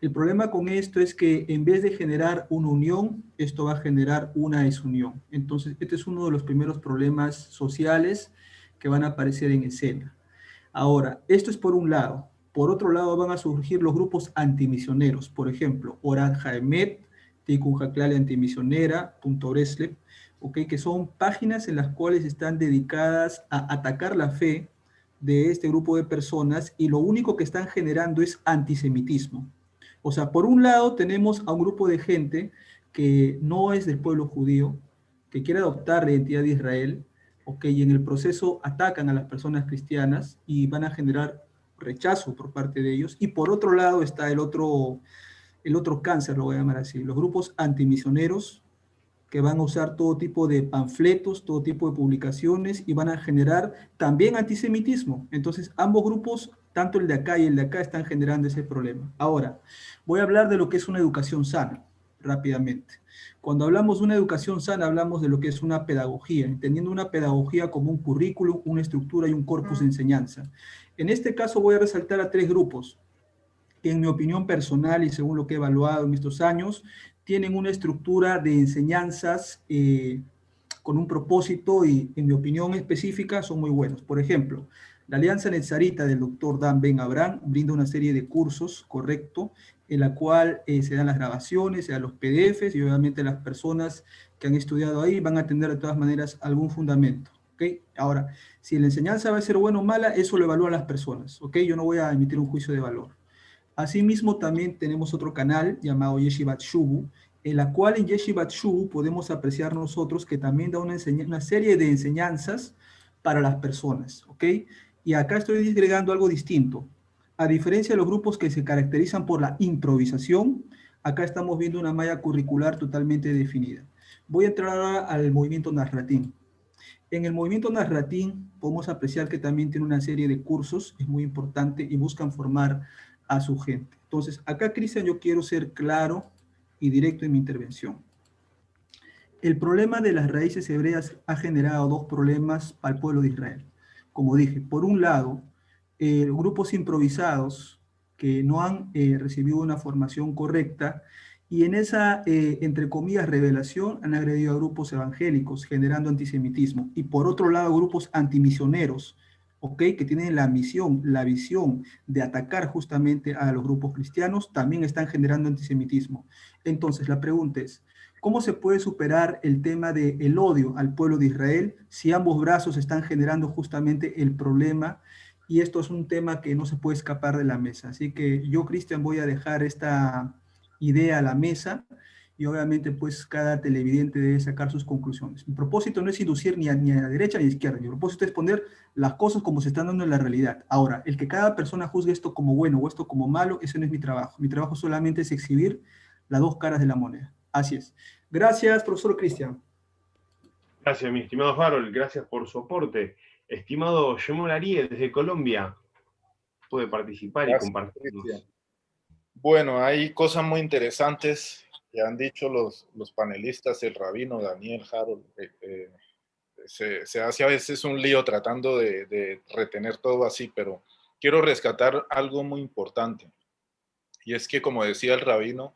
El problema con esto es que en vez de generar una unión, esto va a generar una desunión. Entonces, este es uno de los primeros problemas sociales que van a aparecer en escena. Ahora, esto es por un lado. Por otro lado, van a surgir los grupos antimisioneros. Por ejemplo, Orad Jaemet, Tikun Antimisionera, okay, que son páginas en las cuales están dedicadas a atacar la fe de este grupo de personas y lo único que están generando es antisemitismo. O sea, por un lado tenemos a un grupo de gente que no es del pueblo judío, que quiere adoptar la identidad de Israel, okay, y en el proceso atacan a las personas cristianas y van a generar rechazo por parte de ellos. Y por otro lado está el otro, el otro cáncer, lo voy a llamar así, los grupos antimisioneros que van a usar todo tipo de panfletos, todo tipo de publicaciones y van a generar también antisemitismo. Entonces, ambos grupos, tanto el de acá y el de acá, están generando ese problema. Ahora, voy a hablar de lo que es una educación sana, rápidamente. Cuando hablamos de una educación sana, hablamos de lo que es una pedagogía, entendiendo una pedagogía como un currículum, una estructura y un corpus de enseñanza. En este caso voy a resaltar a tres grupos que en mi opinión personal y según lo que he evaluado en estos años, tienen una estructura de enseñanzas eh, con un propósito y en mi opinión específica son muy buenos. Por ejemplo, la Alianza Netzarita del doctor Dan Ben Abraham brinda una serie de cursos, correcto, en la cual eh, se dan las grabaciones, se dan los PDFs y obviamente las personas que han estudiado ahí van a tener de todas maneras algún fundamento. ¿okay? Ahora, si la enseñanza va a ser buena o mala, eso lo evalúan las personas. ¿okay? Yo no voy a emitir un juicio de valor. Asimismo, también tenemos otro canal llamado Yeshivat Shubu, en la cual en Yeshivat Shubu podemos apreciar nosotros que también da una, una serie de enseñanzas para las personas. ¿ok? Y acá estoy disgregando algo distinto. A diferencia de los grupos que se caracterizan por la improvisación, acá estamos viendo una malla curricular totalmente definida. Voy a entrar al movimiento Narratín. En el movimiento Narratín podemos apreciar que también tiene una serie de cursos, es muy importante, y buscan formar a su gente. Entonces, acá, Cristian, yo quiero ser claro y directo en mi intervención. El problema de las raíces hebreas ha generado dos problemas para el pueblo de Israel. Como dije, por un lado, eh, grupos improvisados que no han eh, recibido una formación correcta y en esa, eh, entre comillas, revelación han agredido a grupos evangélicos generando antisemitismo y por otro lado grupos antimisioneros, ¿ok? Que tienen la misión, la visión de atacar justamente a los grupos cristianos, también están generando antisemitismo. Entonces, la pregunta es, ¿cómo se puede superar el tema del el odio al pueblo de Israel si ambos brazos están generando justamente el problema y esto es un tema que no se puede escapar de la mesa. Así que yo, Cristian, voy a dejar esta idea a la mesa y obviamente pues cada televidente debe sacar sus conclusiones. Mi propósito no es inducir ni a, la derecha ni a la izquierda, mi propósito es poner las cosas como se están dando en la realidad. Ahora, el que cada persona juzgue esto como bueno o esto como malo, ese no es mi trabajo. Mi trabajo solamente es exhibir las dos caras de la moneda. Así es. Gracias, profesor Cristian. Gracias, mi estimado Harold. Gracias por su aporte. Estimado Shemon Ariel, desde Colombia, puede participar y compartir. Bueno, hay cosas muy interesantes que han dicho los, los panelistas, el rabino Daniel Harold. Eh, eh, se, hace a veces un lío tratando de, de, retener todo así, pero quiero rescatar algo muy importante. Y es que, como decía el rabino,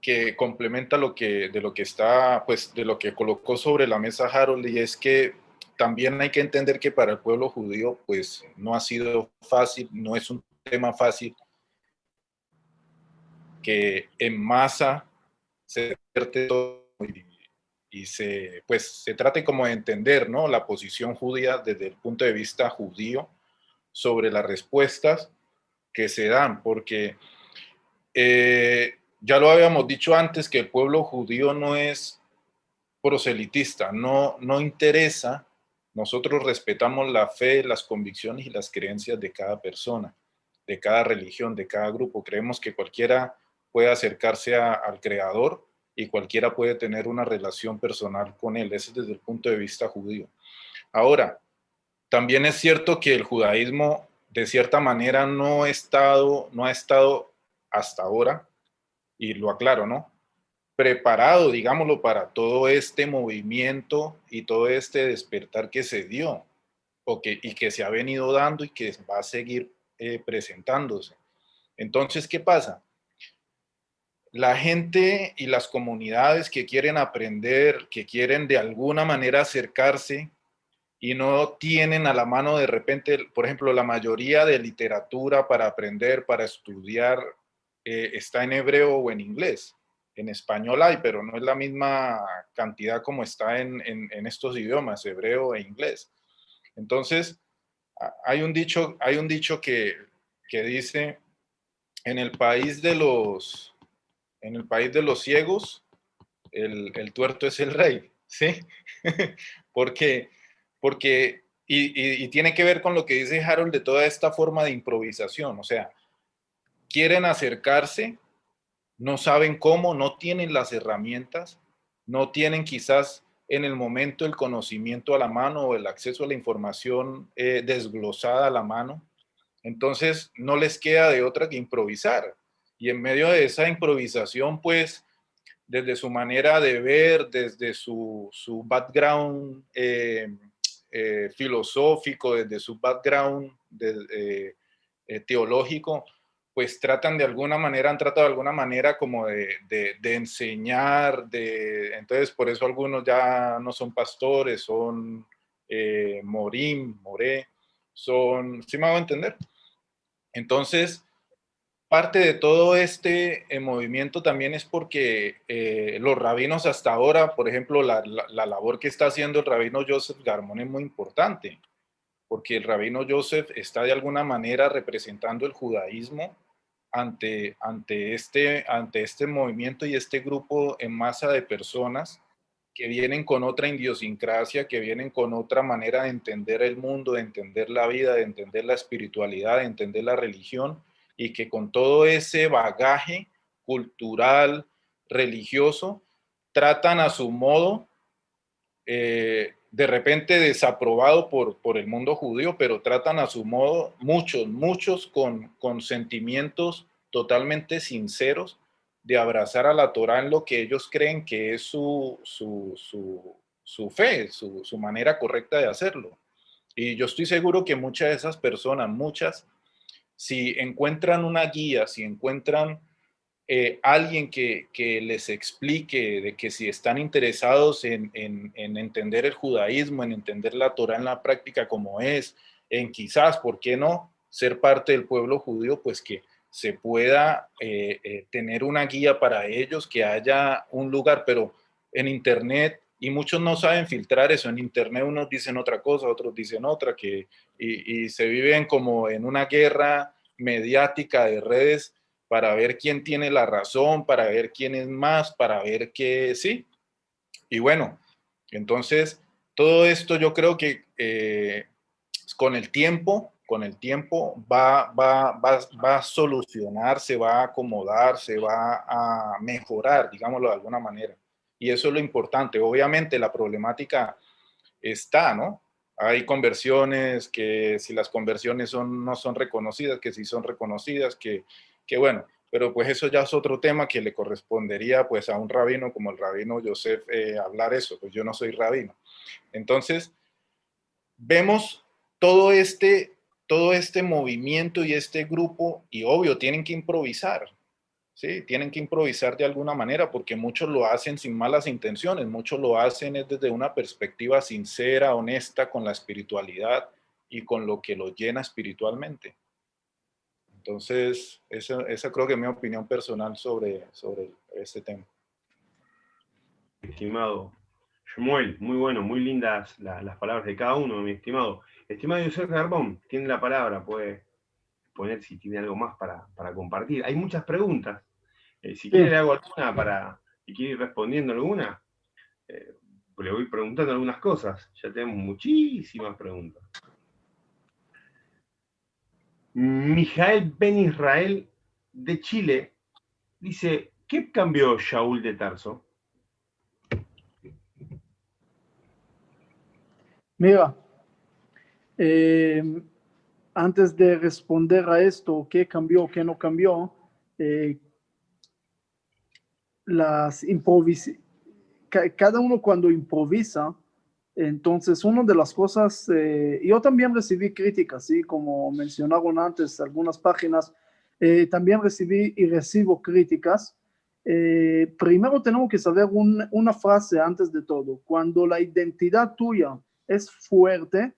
que complementa lo que, de lo que está, pues, de lo que colocó sobre la mesa Harold, y es que también hay que entender que para el pueblo judío, pues no ha sido fácil, no es un tema fácil que en masa se y se, pues, se trate como de entender ¿no? la posición judía desde el punto de vista judío sobre las respuestas que se dan, porque eh, ya lo habíamos dicho antes que el pueblo judío no es proselitista, no, no interesa, nosotros respetamos la fe, las convicciones y las creencias de cada persona, de cada religión, de cada grupo. Creemos que cualquiera puede acercarse al Creador y cualquiera puede tener una relación personal con él. Ese es desde el punto de vista judío. Ahora, también es cierto que el judaísmo de cierta manera no ha estado, no ha estado hasta ahora, y lo aclaro, ¿no? Preparado, digámoslo, para todo este movimiento y todo este despertar que se dio o que, y que se ha venido dando y que va a seguir eh, presentándose. Entonces, ¿qué pasa? la gente y las comunidades que quieren aprender, que quieren de alguna manera acercarse y no tienen a la mano de repente, por ejemplo, la mayoría de literatura para aprender, para estudiar, eh, está en hebreo o en inglés. En español hay, pero no es la misma cantidad como está en, estos idiomas, hebreo e inglés. Entonces, hay un dicho, hay un dicho que, que dice, en el país de los, en el país de los ciegos, el, tuerto es el rey, ¿sí? porque, porque y, tiene que ver con lo que dice Harold de toda esta forma de improvisación, o sea, quieren acercarse, no saben cómo, no tienen las herramientas, no tienen quizás en el momento el conocimiento a la mano o el acceso a la información eh, desglosada a la mano, entonces no les queda de otra que improvisar. Y en medio de esa improvisación, pues, desde su manera de ver, desde su, background eh, eh, filosófico, desde su background teológico, pues tratan de alguna manera, han tratado de alguna manera como de, enseñar, de, entonces por eso algunos ya no son pastores, son morín, moré, son, ¿sí me hago entender? Entonces, parte de todo este eh, movimiento también es porque eh, los rabinos hasta ahora, por ejemplo, la, labor que está haciendo el rabino Joseph Garmon es muy importante, porque el rabino Joseph está de alguna manera representando el judaísmo ante, ante, este, ante este movimiento y este grupo en masa de personas que vienen con otra idiosincrasia, que vienen con otra manera de entender el mundo, de entender la vida, de entender la espiritualidad, de entender la religión, y que con todo ese bagaje cultural, religioso, tratan a su modo, eh, de repente desaprobado por, por el mundo judío, pero tratan a su modo, muchos, muchos con, con sentimientos totalmente sinceros de abrazar a la Torah en lo que ellos creen que es su, su, su, su fe, su, su manera correcta de hacerlo. Y yo estoy seguro que muchas de esas personas, muchas, si encuentran una guía, si encuentran eh, alguien que, les explique de que si están interesados en, entender el judaísmo, en entender la Torah en la práctica como es, en quizás, ¿por qué no?, ser parte del pueblo judío, pues que se pueda eh, eh, tener una guía para ellos, que haya un lugar, pero en Internet, y muchos no saben filtrar eso, en Internet unos dicen otra cosa, otros dicen otra, que y, se viven como en una guerra mediática de redes para ver quién tiene la razón, para ver quién es más, para ver qué sí. Y bueno, entonces todo esto yo creo que eh, con el tiempo, con el tiempo va, va, va, va a solucionarse, va a acomodarse, va a mejorar, digámoslo de alguna manera. Y eso es lo importante. Obviamente la problemática está, ¿no? Hay conversiones que si las conversiones son, no son reconocidas, que si son reconocidas, que, que bueno, pero pues eso ya es otro tema que le correspondería pues a un rabino como el rabino Joseph eh, hablar eso, pues yo no soy rabino. Entonces, vemos todo este, todo este movimiento y este grupo y obvio tienen que improvisar, ¿sí? Tienen que improvisar de alguna manera porque muchos lo hacen sin malas intenciones, muchos lo hacen desde una perspectiva sincera, honesta con la espiritualidad y con lo que lo llena espiritualmente. Entonces, esa, esa creo que es mi opinión personal sobre, sobre este tema. Estimado. Shmuel, muy bueno, muy lindas las palabras de cada uno, mi estimado. Estimado José Garbón, tiene la palabra, puede poner si tiene algo más para, compartir. Hay muchas preguntas. Eh, si quiere le hago alguna para, y quiere ir respondiendo alguna, eh, le voy preguntando algunas cosas. Ya tenemos muchísimas preguntas. Mijael Ben Israel de Chile dice, ¿qué cambió Shaul de Tarso? Mira, eh, antes de responder a esto, qué cambió, qué no cambió, eh, las improvis cada uno cuando improvisa, entonces una de las cosas, eh, yo también recibí críticas, ¿sí? como mencionaron antes algunas páginas, también recibí y recibo críticas. primero tenemos que saber una frase antes de todo, cuando la identidad tuya es fuerte,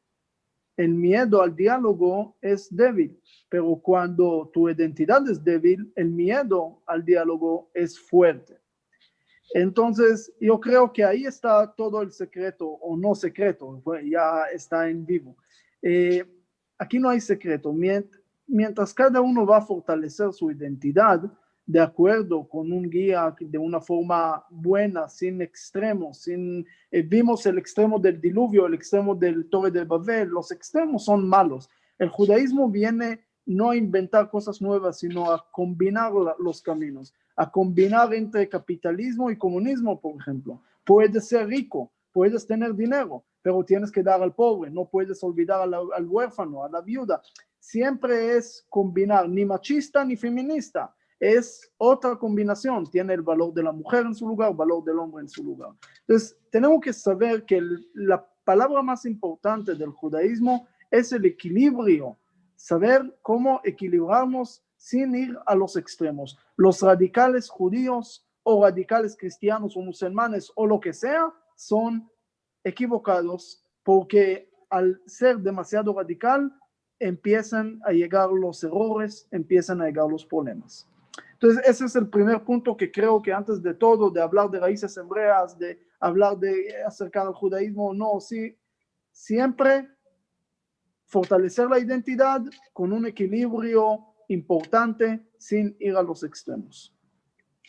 el miedo al diálogo es débil, pero cuando tu identidad es débil, el miedo al diálogo es fuerte. Entonces, yo creo que ahí está todo el secreto, o no secreto, ya está en vivo. Eh, aquí no hay secreto. Mientras cada uno va a fortalecer su identidad, de acuerdo con un guía de una forma buena, sin extremos, sin, eh, vimos el extremo del diluvio, el extremo del Torre de Babel, los extremos son malos. El judaísmo viene no a inventar cosas nuevas, sino a combinar los caminos, a combinar entre capitalismo y comunismo, por ejemplo. Puedes ser rico, puedes tener dinero, pero tienes que dar al pobre, no puedes olvidar al, huérfano, a la viuda. Siempre es combinar, ni machista ni feminista es otra combinación, tiene el valor de la mujer en su lugar, el valor del hombre en su lugar. Entonces, tenemos que saber que la palabra más importante del judaísmo es el equilibrio, saber cómo equilibrarnos sin ir a los extremos. Los radicales judíos o radicales cristianos o musulmanes o lo que sea son equivocados porque al ser demasiado radical empiezan a llegar los errores, empiezan a llegar los problemas. Entonces, ese es el primer punto que creo que antes de todo, de hablar de raíces hebreas, de hablar de acercar al judaísmo, no, sí, siempre fortalecer la identidad con un equilibrio importante sin ir a los extremos.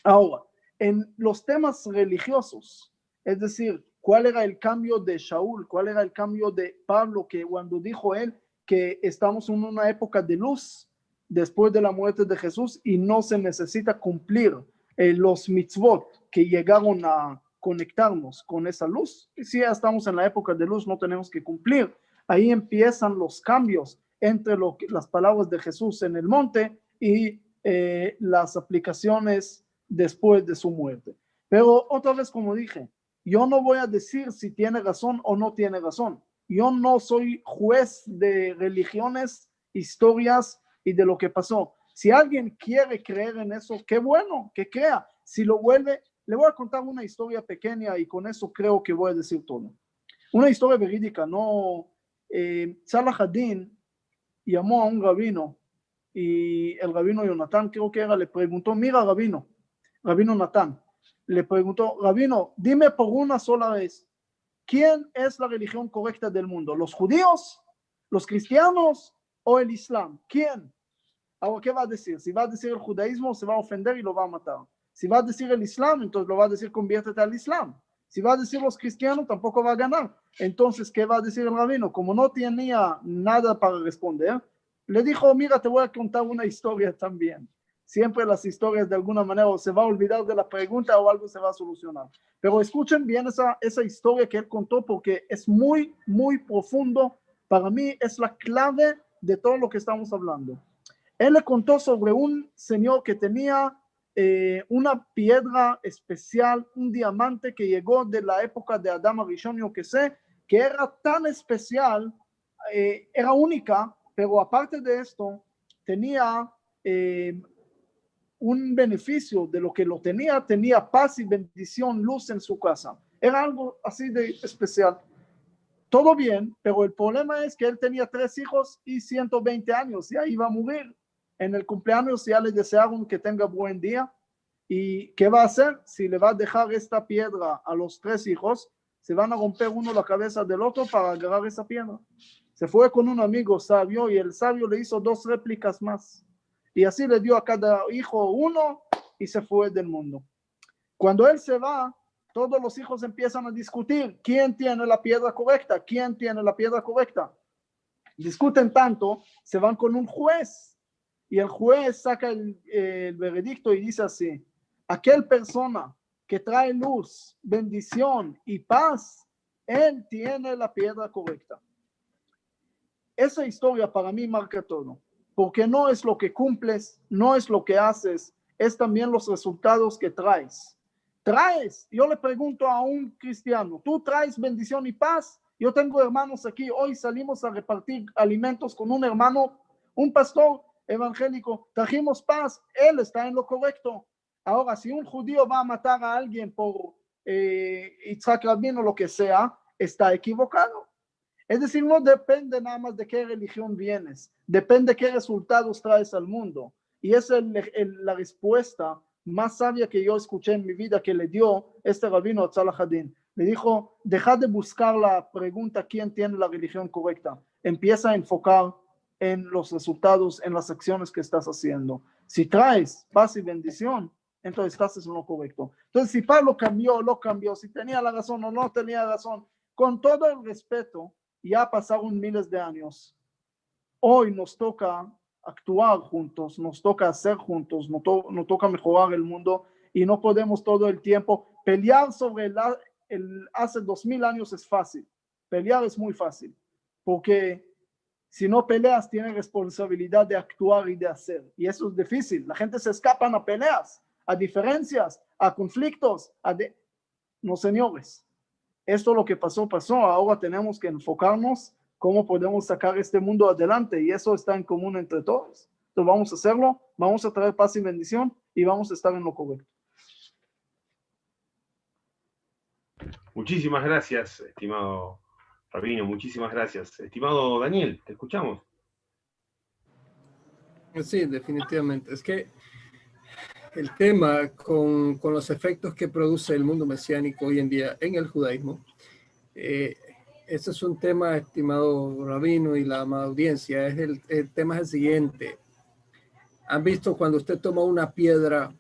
Ahora, en los temas religiosos, es decir, cuál era el cambio de Shaul, cuál era el cambio de Pablo, que cuando dijo él que estamos en una época de luz, después de la muerte de Jesús y no se necesita cumplir eh, los mitzvot que llegaron a conectarnos con esa luz. Si ya estamos en la época de luz, no tenemos que cumplir. Ahí empiezan los cambios entre las palabras de Jesús en el monte y eh, las aplicaciones después de su muerte. Pero otra vez, como dije, yo no voy a decir si tiene razón o no tiene razón. Yo no soy juez de religiones, historias y de lo que pasó. Si alguien quiere creer en eso, qué bueno, que crea. Si lo vuelve, le voy a contar una historia pequeña y con eso creo que voy a decir todo. Una historia verídica, no. Eh, Salah Hadin llamó a un rabino y el rabino Jonathan, creo que era, le preguntó, mira rabino, rabino Natán, le preguntó, rabino, dime por una sola vez, ¿quién es la religión correcta del mundo? ¿Los judíos? ¿Los cristianos? o el Islam. ¿Quién? Ahora, ¿qué va a decir? Si va a decir el judaísmo, se va a ofender y lo va a matar. Si va a decir el Islam, entonces lo va a decir conviértete al Islam. Si va a decir los cristianos, tampoco va a ganar. Entonces, ¿qué va a decir el rabino? Como no tenía nada para responder, le dijo, mira, te voy a contar una historia también. Siempre las historias de alguna manera o se va a olvidar de la pregunta o algo se va a solucionar. Pero escuchen bien esa, esa historia que él contó porque es muy, muy profundo. Para mí es la clave de todo lo que estamos hablando. Él le contó sobre un señor que tenía eh, una piedra especial, un diamante que llegó de la época de Adama Rishon, yo que sé, que era tan especial, eh, era única, pero aparte de esto, tenía eh, un beneficio de lo que lo tenía, tenía paz y bendición, luz en su casa. Era algo así de especial todo bien, pero el problema es que él tenía tres hijos y 120 años, ya iba a morir. En el cumpleaños ya le desearon que tenga buen día. ¿Y qué va a hacer? Si le va a dejar esta piedra a los tres hijos, se van a romper uno la cabeza del otro para agarrar esa piedra. Se fue con un amigo sabio y el sabio le hizo dos réplicas más. Y así le dio a cada hijo uno y se fue del mundo. Cuando él se va, todos los hijos empiezan a discutir quién tiene la piedra correcta, quién tiene la piedra correcta. Discuten tanto, se van con un juez y el juez saca el, el veredicto y dice así, aquel persona que trae luz, bendición y paz, él tiene la piedra correcta. Esa historia para mí marca todo, porque no es lo que cumples, no es lo que haces, es también los resultados que traes. Traes, yo le pregunto a un cristiano, ¿tú traes bendición y paz? Yo tengo hermanos aquí, hoy salimos a repartir alimentos con un hermano, un pastor evangélico, trajimos paz, él está en lo correcto. Ahora, si un judío va a matar a alguien por eh, Isaac Rabin o lo que sea, está equivocado. Es decir, no depende nada más de qué religión vienes, depende qué resultados traes al mundo. Y esa es la respuesta más sabia que yo escuché en mi vida que le dio este rabino a Hadin. Le dijo, deja de buscar la pregunta quién tiene la religión correcta. Empieza a enfocar en los resultados, en las acciones que estás haciendo. Si traes paz y bendición, entonces estás en lo correcto. Entonces, si Pablo cambió, lo cambió, si tenía la razón o no tenía razón, con todo el respeto, ya pasaron miles de años. Hoy nos toca actuar juntos, nos toca hacer juntos, nos, toca mejorar el mundo y no podemos todo el tiempo pelear sobre el, el hace dos mil años es fácil. Pelear es muy fácil, porque si no peleas, tienes responsabilidad de actuar y de hacer. Y eso es difícil. La gente se escapa a peleas a diferencias, a conflictos, a de... no señores. Esto lo que pasó, pasó. Ahora tenemos que enfocarnos cómo podemos sacar este mundo adelante y eso está en común entre todos. Entonces vamos a hacerlo, vamos a traer paz y bendición y vamos a estar en lo correcto. Muchísimas gracias, estimado Rabino, muchísimas gracias. Estimado Daniel, te escuchamos. Sí, definitivamente. Es que el tema con, con, los efectos que produce el mundo mesiánico hoy en día en el judaísmo. Eh, este es un tema, estimado rabino y la amada audiencia. Es el, el, tema es el siguiente. Han visto cuando usted toma una piedra,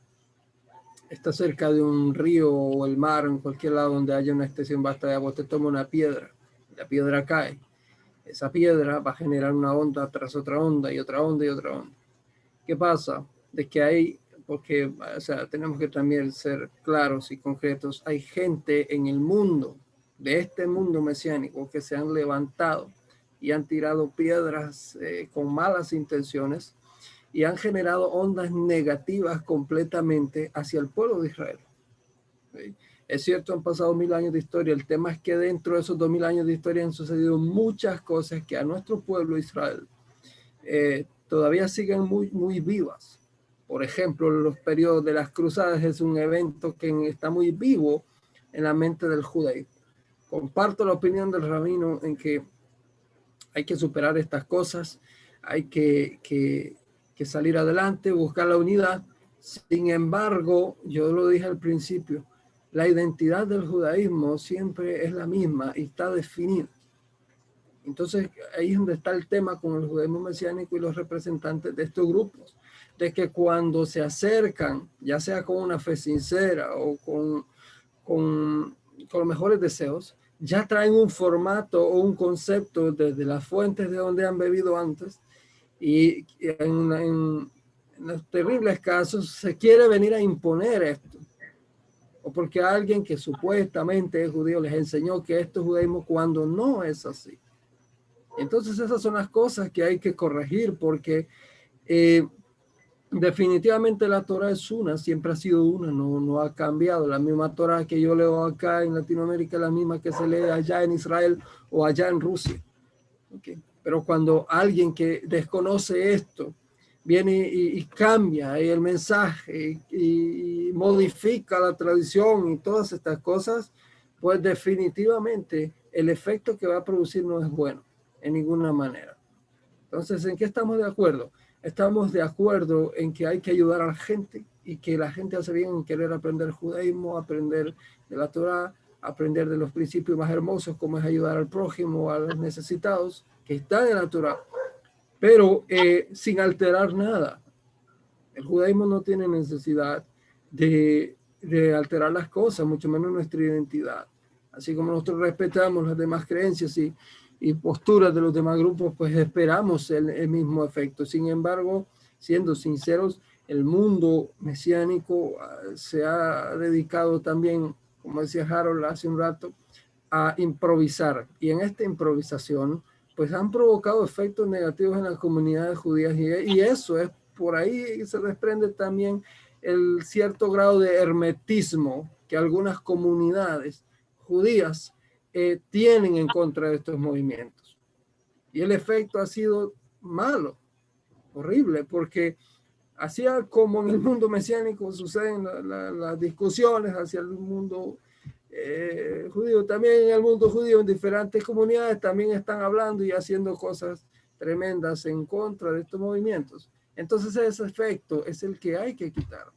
está cerca de un río o el mar, en cualquier lado donde haya una estación basta de agua, usted toma una piedra, la piedra cae. Esa piedra va a generar una onda tras otra onda y otra onda y otra onda. ¿Qué pasa? De que hay porque o sea, tenemos que también ser claros y concretos. Hay gente en el mundo, de este mundo mesiánico, que se han levantado y han tirado piedras eh, con malas intenciones y han generado ondas negativas completamente hacia el pueblo de Israel. Es cierto, han pasado mil años de historia. El tema es que dentro de esos dos mil años de historia han sucedido muchas cosas que a nuestro pueblo Israel eh, todavía siguen muy, muy vivas por ejemplo, los periodos de las cruzadas es un evento que está muy vivo en la mente del judaísmo. Comparto la opinión del rabino en que hay que superar estas cosas, hay que, que, que salir adelante, buscar la unidad. Sin embargo, yo lo dije al principio, la identidad del judaísmo siempre es la misma y está definida. Entonces, ahí es donde está el tema con el judaísmo mesiánico y los representantes de estos grupos de que cuando se acercan, ya sea con una fe sincera o con, con, con los mejores deseos, ya traen un formato o un concepto desde las fuentes de donde han bebido antes y en, en, los terribles casos se quiere venir a imponer esto. O porque alguien que supuestamente es judío les enseñó que esto es judaísmo cuando no es así. Entonces esas son las cosas que hay que corregir porque eh, definitivamente la Torah es una, siempre ha sido una, no, no ha cambiado. La misma Torah que yo leo acá en Latinoamérica es la misma que se lee allá en Israel o allá en Rusia. Okay. Pero cuando alguien que desconoce esto viene y, y cambia el mensaje y, modifica la tradición y todas estas cosas, pues definitivamente el efecto que va a producir no es bueno en ninguna manera. Entonces, ¿en qué estamos de acuerdo? estamos de acuerdo en que hay que ayudar a la gente y que la gente hace bien en querer aprender judaísmo, aprender de la Torah, aprender de los principios más hermosos, como es ayudar al prójimo, a los necesitados, que están en la Torah, pero eh, sin alterar nada. El judaísmo no tiene necesidad de, de alterar las cosas, mucho menos nuestra identidad. Así como nosotros respetamos las demás creencias y, y posturas de los demás grupos, pues esperamos el, el mismo efecto. Sin embargo, siendo sinceros, el mundo mesiánico ah, se ha dedicado también, como decía Harold hace un rato, a improvisar. Y en esta improvisación, pues han provocado efectos negativos en las comunidades judías y, eso es por ahí se desprende también el cierto grado de hermetismo que algunas comunidades judías eh, tienen en contra de estos movimientos. Y el efecto ha sido malo, horrible, porque así como en el mundo mesiánico suceden las discusiones hacia el mundo eh, judío, también en el mundo judío, en diferentes comunidades, también están hablando y haciendo cosas tremendas en contra de estos movimientos. Entonces ese efecto es el que hay que quitar.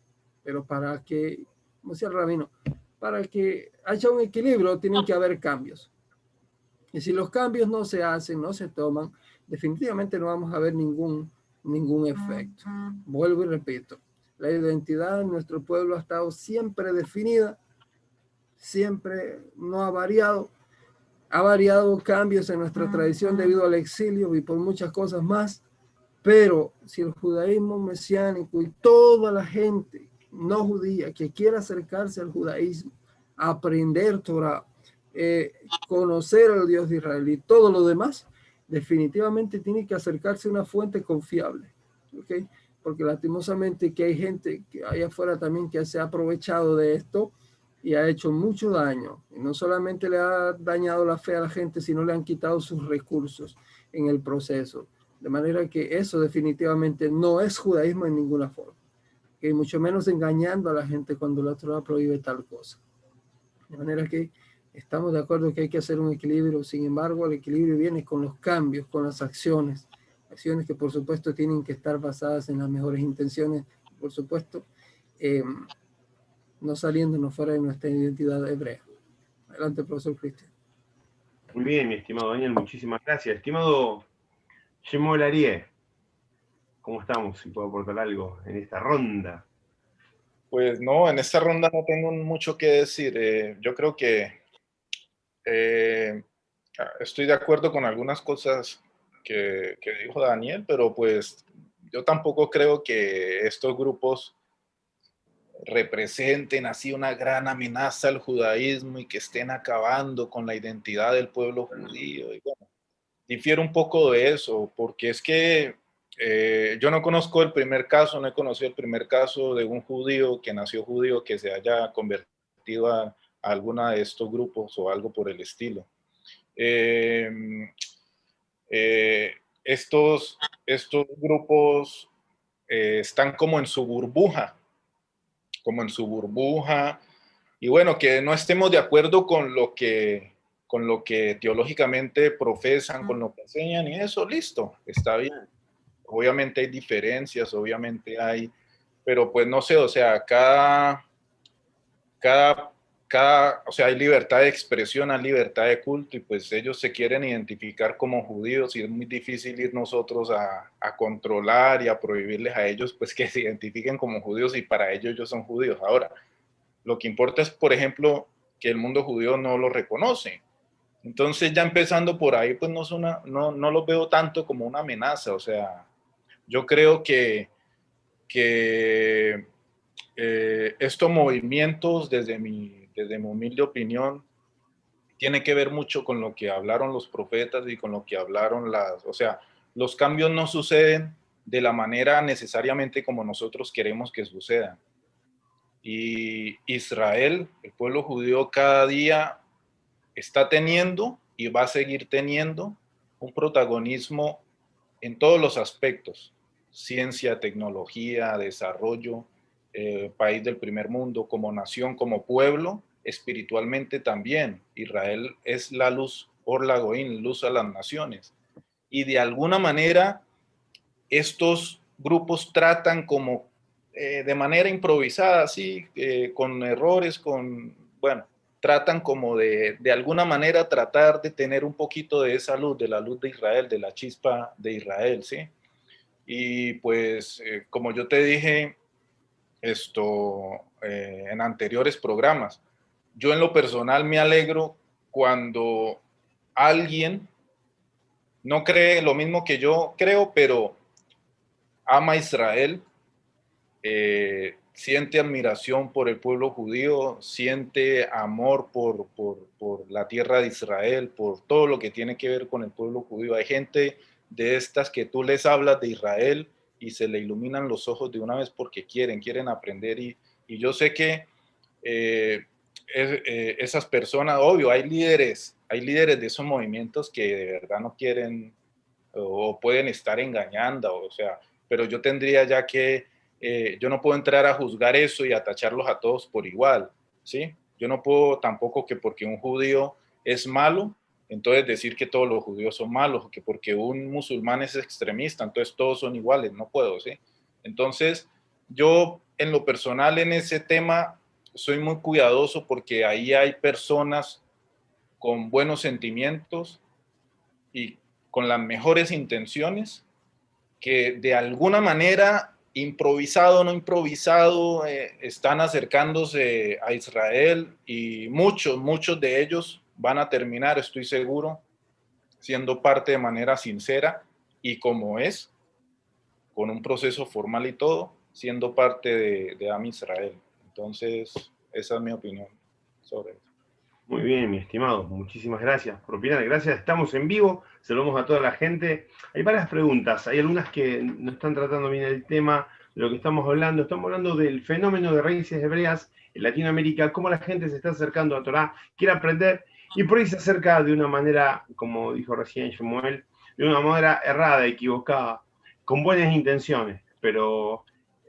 Pero para que, como decía el rabino, para que haya un equilibrio tienen que haber cambios. Y si los cambios no se hacen, no se toman, definitivamente no vamos a ver ningún ningún efecto. Vuelvo y repito, la identidad de nuestro pueblo ha estado siempre definida, siempre no ha variado. Ha variado cambios en nuestra tradición debido al exilio y por muchas cosas más, pero si el judaísmo mesiánico y toda la gente no judía que quiera acercarse al judaísmo, aprender Torah, eh, conocer al Dios de Israel y todo lo demás, definitivamente tiene que acercarse a una fuente confiable. Porque lastimosamente que hay gente que hay afuera también que se ha aprovechado de esto y ha hecho mucho daño. Y no solamente le ha dañado la fe a la gente, sino le han quitado sus recursos en el proceso. De manera que eso definitivamente no es judaísmo en ninguna forma. Y mucho menos engañando a la gente cuando la Torah prohíbe tal cosa. De manera que Estamos de acuerdo que hay que hacer un equilibrio, sin embargo, el equilibrio viene con los cambios, con las acciones, acciones que por supuesto tienen que estar basadas en las mejores intenciones, por supuesto, em, no saliéndonos fuera de nuestra identidad hebrea. Adelante, profesor Cristian. Muy bien, mi estimado Daniel, muchísimas gracias. Estimado Shemol Arie, ¿cómo estamos? Si puedo aportar algo en esta ronda. Pues no, en esta ronda no tengo mucho que decir. Eh, yo creo que eh, estoy de acuerdo con algunas cosas que, dijo Daniel, pero pues yo tampoco creo que estos grupos representen así una gran amenaza al judaísmo y que estén acabando con la identidad del pueblo judío. Y bueno, difiero un poco de eso, porque es que eh, yo no conozco el primer caso, no he conocido el primer caso de un judío que nació judío que se haya convertido a, alguna de estos grupos o algo por el estilo. Em, eh, estos, estos grupos eh, están como en su burbuja, como en su burbuja, y bueno, que no estemos de acuerdo con lo que, con lo que teológicamente profesan, con lo que enseñan y eso, listo, está bien. Obviamente hay diferencias, obviamente hay, pero pues no sé, o sea, cada, cada o sea, hay libertad de expresión, hay libertad de culto y pues ellos se quieren identificar como judíos y es muy difícil ir nosotros a, a, controlar y a prohibirles a ellos pues que se identifiquen como judíos y para ellos ellos son judíos. Ahora, lo que importa es, por ejemplo, que el mundo judío no lo reconoce. Entonces ya empezando por ahí, pues no, una, no, no lo veo tanto como una amenaza. O sea, yo creo que, que eh, estos movimientos desde mi desde mi humilde opinión, tiene que ver mucho con lo que hablaron los profetas y con lo que hablaron las, o sea, los cambios no suceden de la manera necesariamente como nosotros queremos que sucedan. Y Israel, el pueblo judío, cada día está teniendo y va a seguir teniendo un protagonismo en todos los aspectos, ciencia, tecnología, desarrollo, eh, país del primer mundo, como nación, como pueblo, espiritualmente también. Israel es la luz, por la Goín, luz a las naciones. Y de alguna manera, estos grupos tratan como eh, de manera improvisada, así, eh, con errores, con, bueno, tratan como de, de alguna manera tratar de tener un poquito de esa luz, de la luz de Israel, de la chispa de Israel, ¿sí? Y pues, eh, como yo te dije esto eh, en anteriores programas, yo en lo personal me alegro cuando alguien no cree lo mismo que yo creo, pero ama Israel, eh, siente admiración por el pueblo judío, siente amor por, por, la tierra de Israel, por todo lo que tiene que ver con el pueblo judío. Hay gente de estas que tú les hablas de Israel y se le iluminan los ojos de una vez porque quieren, quieren aprender. Y, y yo sé que eh, eh, esas personas, obvio, hay líderes, hay líderes de esos movimientos que de verdad no quieren o pueden estar engañando, o sea, pero yo tendría ya que, eh, yo no puedo entrar a juzgar eso y a tacharlos a todos por igual, ¿sí? Yo no puedo tampoco que porque un judío es malo, entonces decir que todos los judíos son malos, que porque un musulmán es extremista, entonces todos son iguales, no puedo, ¿sí? Entonces, yo en lo personal en ese tema soy muy cuidadoso porque ahí hay personas con buenos sentimientos y con las mejores intenciones que de alguna manera, improvisado o no improvisado, eh, están acercándose a Israel y muchos, muchos de ellos van a terminar, estoy seguro, siendo parte de manera sincera y como es, con un proceso formal y todo, siendo parte de, de Am Israel. Entonces, esa es mi opinión sobre eso. Muy bien, mi estimado. Muchísimas gracias por opinar. Gracias. Estamos en vivo. Saludamos a toda la gente. Hay varias preguntas. Hay algunas que no están tratando bien el tema de lo que estamos hablando. Estamos hablando del fenómeno de raíces hebreas en Latinoamérica, cómo la gente se está acercando a Torah, quiere aprender y por ahí se acerca de una manera, como dijo recién Shemuel, de una manera errada, equivocada, con buenas intenciones, pero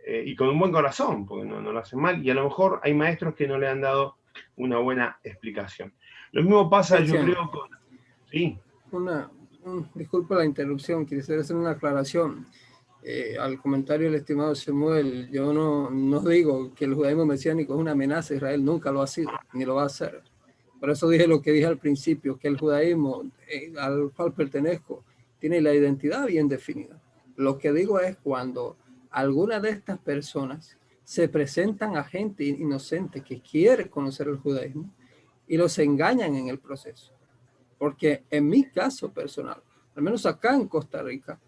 eh, y con un buen corazón, porque no, lo hacen mal, y a lo mejor hay maestros que no le han dado una buena explicación. Lo mismo pasa, yo creo, con... Sí. Una, disculpa la interrupción, quisiera hacer una aclaración. Eh, al comentario del estimado Samuel, yo no, no digo que el judaísmo mesiánico es una amenaza a Israel, nunca lo ha sido, ni lo va a ser. Por eso dije lo que dije al principio, que el judaísmo eh, al cual pertenezco tiene la identidad bien definida. Lo que digo es cuando algunas de estas personas se presentan a gente inocente que quiere conocer el judaísmo y los engañan en el proceso. Porque en mi caso personal, al menos acá en Costa Rica,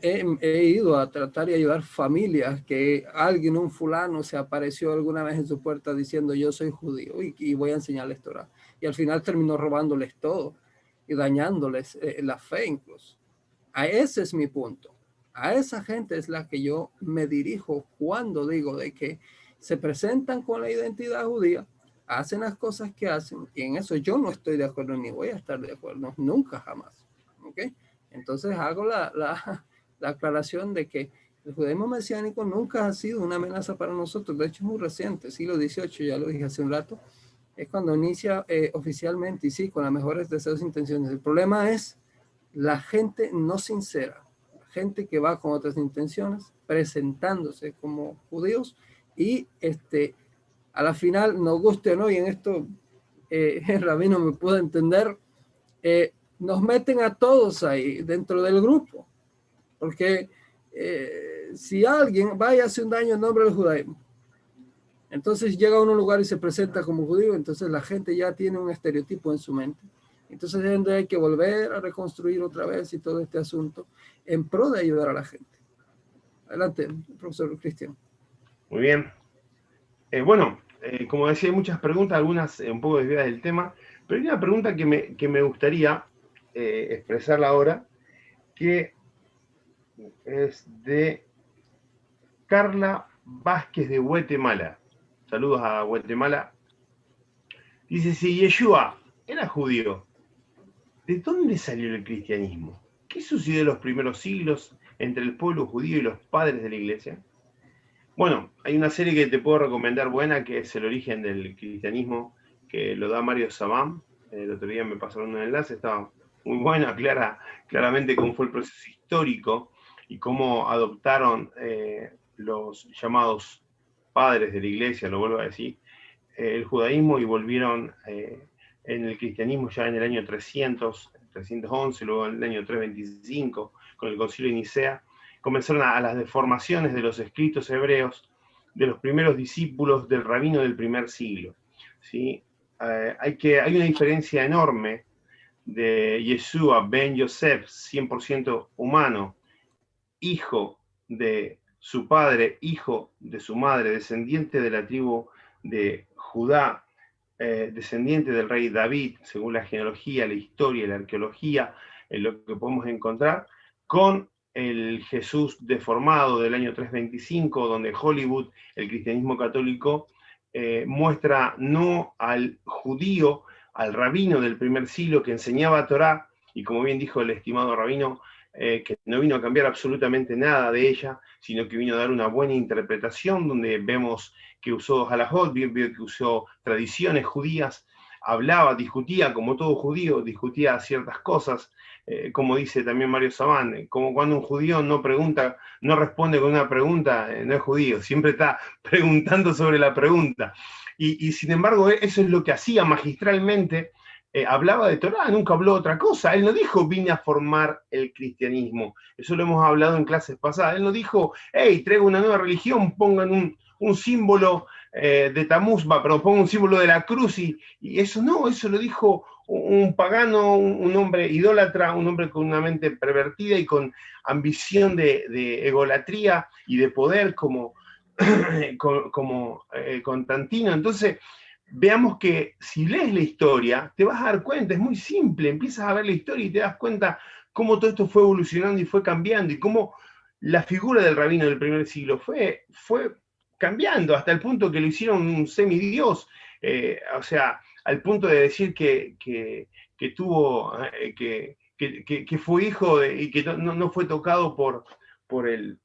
he, ido a tratar y ayudar familias que alguien, un fulano, se apareció alguna vez en su puerta diciendo yo soy judío y, voy a enseñarles Torah. Y al final terminó robándoles todo y dañándoles eh, la fe incluso. A ese es mi punto. A esa gente es la que yo me dirijo cuando digo de que se presentan con la identidad judía, hacen las cosas que hacen y en eso yo no estoy de acuerdo ni voy a estar de acuerdo, nunca jamás. ¿ok? Entonces hago la, la, la aclaración de que el judaísmo mesiánico nunca ha sido una amenaza para nosotros, de hecho es muy reciente, siglo XVIII, ya lo dije hace un rato, es cuando inicia eh, oficialmente y sí, con las mejores deseos e intenciones. El problema es la gente no sincera, gente que va con otras intenciones, presentándose como judíos y este, a la final, nos guste o no, y en esto eh, el rabino me puede entender, eh, nos meten a todos ahí dentro del grupo, porque eh, si alguien va y hace un daño en nombre del judaísmo, entonces llega a un lugar y se presenta como judío, entonces la gente ya tiene un estereotipo en su mente. Entonces hay que volver a reconstruir otra vez y todo este asunto en pro de ayudar a la gente. Adelante, profesor Cristian. Muy bien. Eh, bueno, eh, como decía, hay muchas preguntas, algunas eh, un poco desviadas del tema, pero hay una pregunta que me, que me gustaría expresarla ahora, que es de Carla Vázquez de Guatemala. Saludos a Guatemala. Dice, si Yeshua era judío, ¿de dónde salió el cristianismo? ¿Qué sucedió en los primeros siglos entre el pueblo judío y los padres de la iglesia? Bueno, hay una serie que te puedo recomendar buena, que es El origen del cristianismo, que lo da Mario Sabam. El otro día me pasaron un enlace, estaba muy buena, clara, claramente cómo fue el proceso histórico y cómo adoptaron eh, los llamados padres de la iglesia, lo vuelvo a decir, el judaísmo y volvieron en el cristianismo ya en el año 300, 311, luego en el año 325, con el concilio de Nicea, comenzaron a, las deformaciones de los escritos hebreos de los primeros discípulos del rabino del primer siglo. ¿sí? Eh, hay, que, hay una diferencia enorme de Yeshua ben Yosef, 100% humano, hijo de su padre, hijo de su madre, descendiente de la tribu de Judá, eh, descendiente del rey David, según la genealogía, la historia, la arqueología, en lo que podemos encontrar, con el Jesús deformado del año 325, donde Hollywood, el cristianismo católico, eh, muestra no al judío, al rabino del primer siglo que enseñaba Torah, y como bien dijo el estimado rabino, eh, que no vino a cambiar absolutamente nada de ella, sino que vino a dar una buena interpretación, donde vemos que usó halajot, que usó tradiciones judías, hablaba, discutía, como todo judío, discutía ciertas cosas, eh, como dice también Mario Sabán, eh, como cuando un judío no pregunta, no responde con una pregunta, no es judío, siempre está preguntando sobre la pregunta. Y, sin embargo, eso es lo que hacía magistralmente, hablaba de Torah, nunca habló otra cosa. Él no dijo, vine a formar el cristianismo. Eso lo hemos hablado en clases pasadas. Él no dijo, hey, traigo una nueva religión, pongan un, un símbolo de Tamuzba, pero pongan un símbolo de la cruz y, y, eso no, eso lo dijo un pagano, un, hombre idólatra, un hombre con una mente pervertida y con ambición de, egolatría y de poder como, como eh, Constantino. Entonces, veamos que si lees la historia, te vas a dar cuenta, es muy simple, empiezas a ver la historia y te das cuenta cómo todo esto fue evolucionando y fue cambiando y cómo la figura del rabino del primer siglo fue, fue cambiando hasta el punto que lo hicieron un semidios. Eh, o sea, al punto de decir que, tuvo, eh, que, fue hijo y que no, fue tocado por, por, el,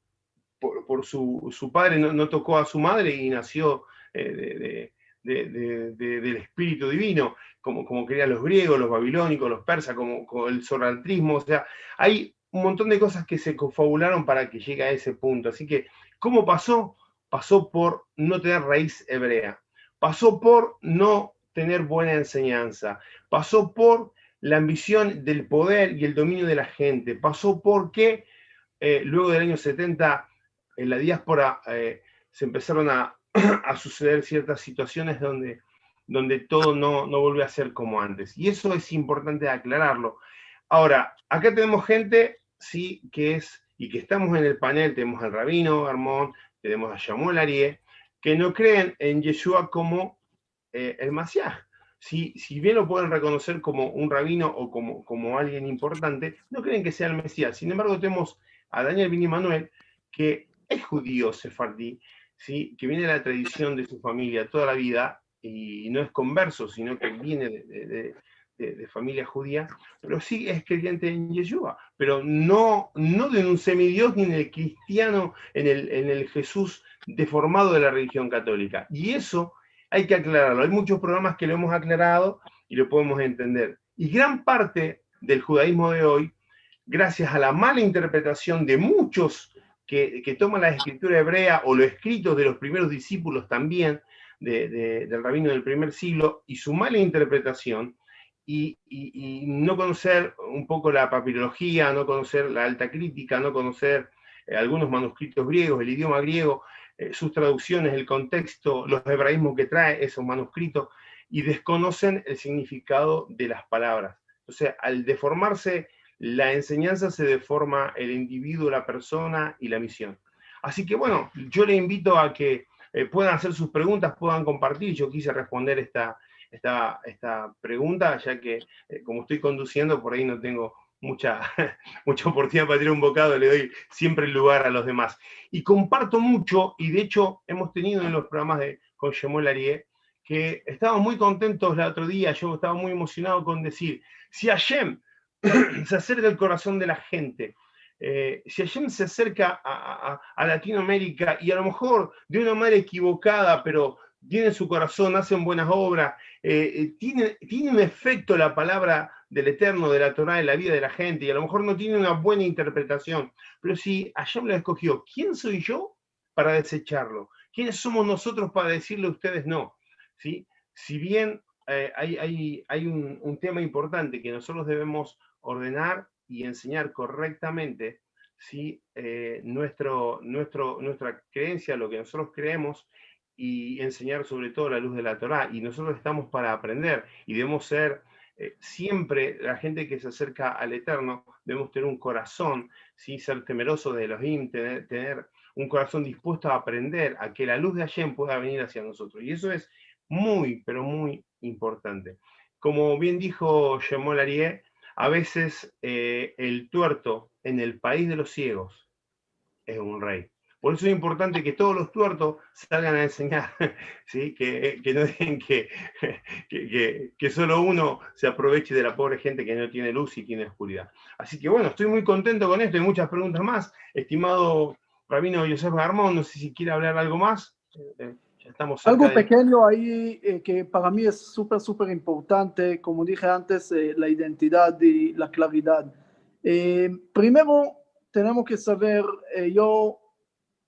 por, su, padre, no, tocó a su madre y nació eh, del espíritu divino, como, como querían los griegos, los babilónicos, los persas, como, como el zorantrismo, o sea, hay un montón de cosas que se confabularon para que llegue a ese punto. Así que, ¿cómo pasó? Pasó por no tener raíz hebrea, pasó por no tener buena enseñanza, pasó por la ambición del poder y el dominio de la gente, pasó porque eh, luego del año 70 en la diáspora eh, se empezaron a, suceder ciertas situaciones donde, donde todo no, no volvió a ser como antes. Y eso es importante aclararlo. Ahora, acá tenemos gente, sí, que es, y que estamos en el panel, tenemos al rabino Armón, tenemos a Yamuel Arié, que no creen en Yeshua como eh, el Masiá. Si, si, bien lo pueden reconocer como un rabino o como, como alguien importante, no creen que sea el Mesías. Sin embargo, tenemos a Daniel Vini Manuel, que es judío sefardí, ¿sí? que viene de la tradición de su familia toda la vida y no es converso, sino que viene de, familia judía, pero sí es creyente en Yeshua, pero no, no de un semidios ni en el cristiano, en el, en el Jesús deformado de la religión católica. Y eso hay que aclararlo. Hay muchos programas que lo hemos aclarado y lo podemos entender. Y gran parte del judaísmo de hoy, gracias a la mala interpretación de muchos que, toman la escritura hebrea o los escritos de los primeros discípulos también del rabino del primer siglo y su mala interpretación, y, no conocer un poco la papirología, no conocer la alta crítica, no conocer eh, algunos manuscritos griegos, el idioma griego, eh, sus traducciones, el contexto, los hebraísmos que trae esos manuscritos y desconocen el significado de las palabras. O sea, al deformarse la enseñanza, se deforma el individuo, la persona y la misión. Así que bueno, yo le invito a que eh, puedan hacer sus preguntas, puedan compartir. Yo quise responder esta, esta, esta pregunta, ya que eh, como estoy conduciendo, por ahí no tengo mucha, mucha oportunidad para tirar un bocado, le doy siempre el lugar a los demás. Y comparto mucho, y de hecho hemos tenido en los programas de, con Shemuel Arié, que estábamos muy contentos el otro día, yo estaba muy emocionado con decir, si Hashem se acerca al corazón de la gente, eh, si Hashem se acerca a, Latinoamérica y a lo mejor de una manera equivocada, pero tiene su corazón, hacen buenas obras, eh, eh, tiene, tiene un efecto la palabra del Eterno, de la Torah en la vida de la gente, y a lo mejor no tiene una buena interpretación, pero si Hashem lo escogió, ¿quién soy yo para desecharlo? ¿Quiénes somos nosotros para decirle a ustedes no? ¿sí? Si bien eh, hay, hay, un, un, tema importante que nosotros debemos ordenar y enseñar correctamente, ¿sí? Eh, nuestro, nuestro, nuestra creencia, lo que nosotros creemos, y enseñar sobre todo la luz de la Torah. Y nosotros estamos para aprender y debemos ser eh, siempre, la gente que se acerca al Eterno, debemos tener un corazón, ¿sí? ser temeroso de Elohim, tener, tener un corazón dispuesto a aprender, a que la luz de Hashem pueda venir hacia nosotros. Y eso es muy, pero muy importante. Como bien dijo Shemol Arié, a veces eh, el tuerto en el país de los ciegos es un rey. Por eso es importante que todos los tuertos salgan a enseñar, ¿sí? que, no dejen que, que, que, solo uno se aproveche de la pobre gente que no tiene luz y tiene oscuridad. Así que bueno, estoy muy contento con esto y muchas preguntas más. Estimado Rabino Josef Garmón, no sé si quiere hablar algo más. Eh, eh, estamos algo pequeño ahí eh, que para mí es súper, súper importante, como dije antes, la identidad y la claridad. primero, tenemos que saber, yo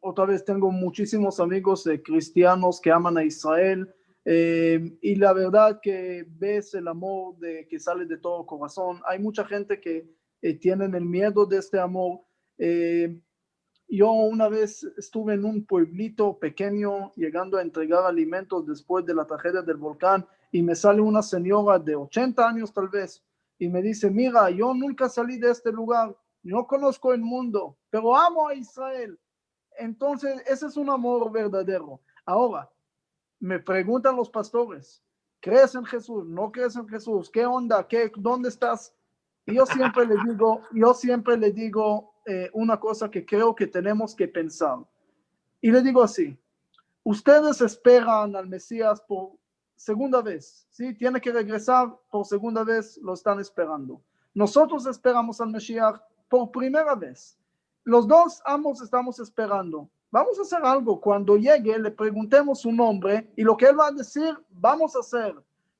otra vez tengo muchísimos amigos cristianos que aman a Israel y la verdad que ves el amor de, que sale de todo corazón. Hay mucha gente que tienen el miedo de este amor. Yo una vez estuve en un pueblito pequeño llegando a entregar alimentos después de la tragedia del volcán y me sale una señora de 80 años tal vez y me dice, mira, yo nunca salí de este lugar, no conozco el mundo, pero amo a Israel. Entonces, ese es un amor verdadero. Ahora, me preguntan los pastores, ¿crees en Jesús? ¿No crees en Jesús? ¿Qué onda? ¿Qué, ¿Dónde estás? Y yo siempre le digo, yo siempre le digo, eh, una cosa que creo que tenemos que pensar. Y le digo así, ustedes esperan al Mesías por segunda vez, ¿sí? Tiene que regresar por segunda vez, lo están esperando. Nosotros esperamos al Mesías por primera vez. Los dos ambos estamos esperando. Vamos a hacer algo. Cuando llegue, le preguntemos su nombre y lo que él va a decir, vamos a hacer.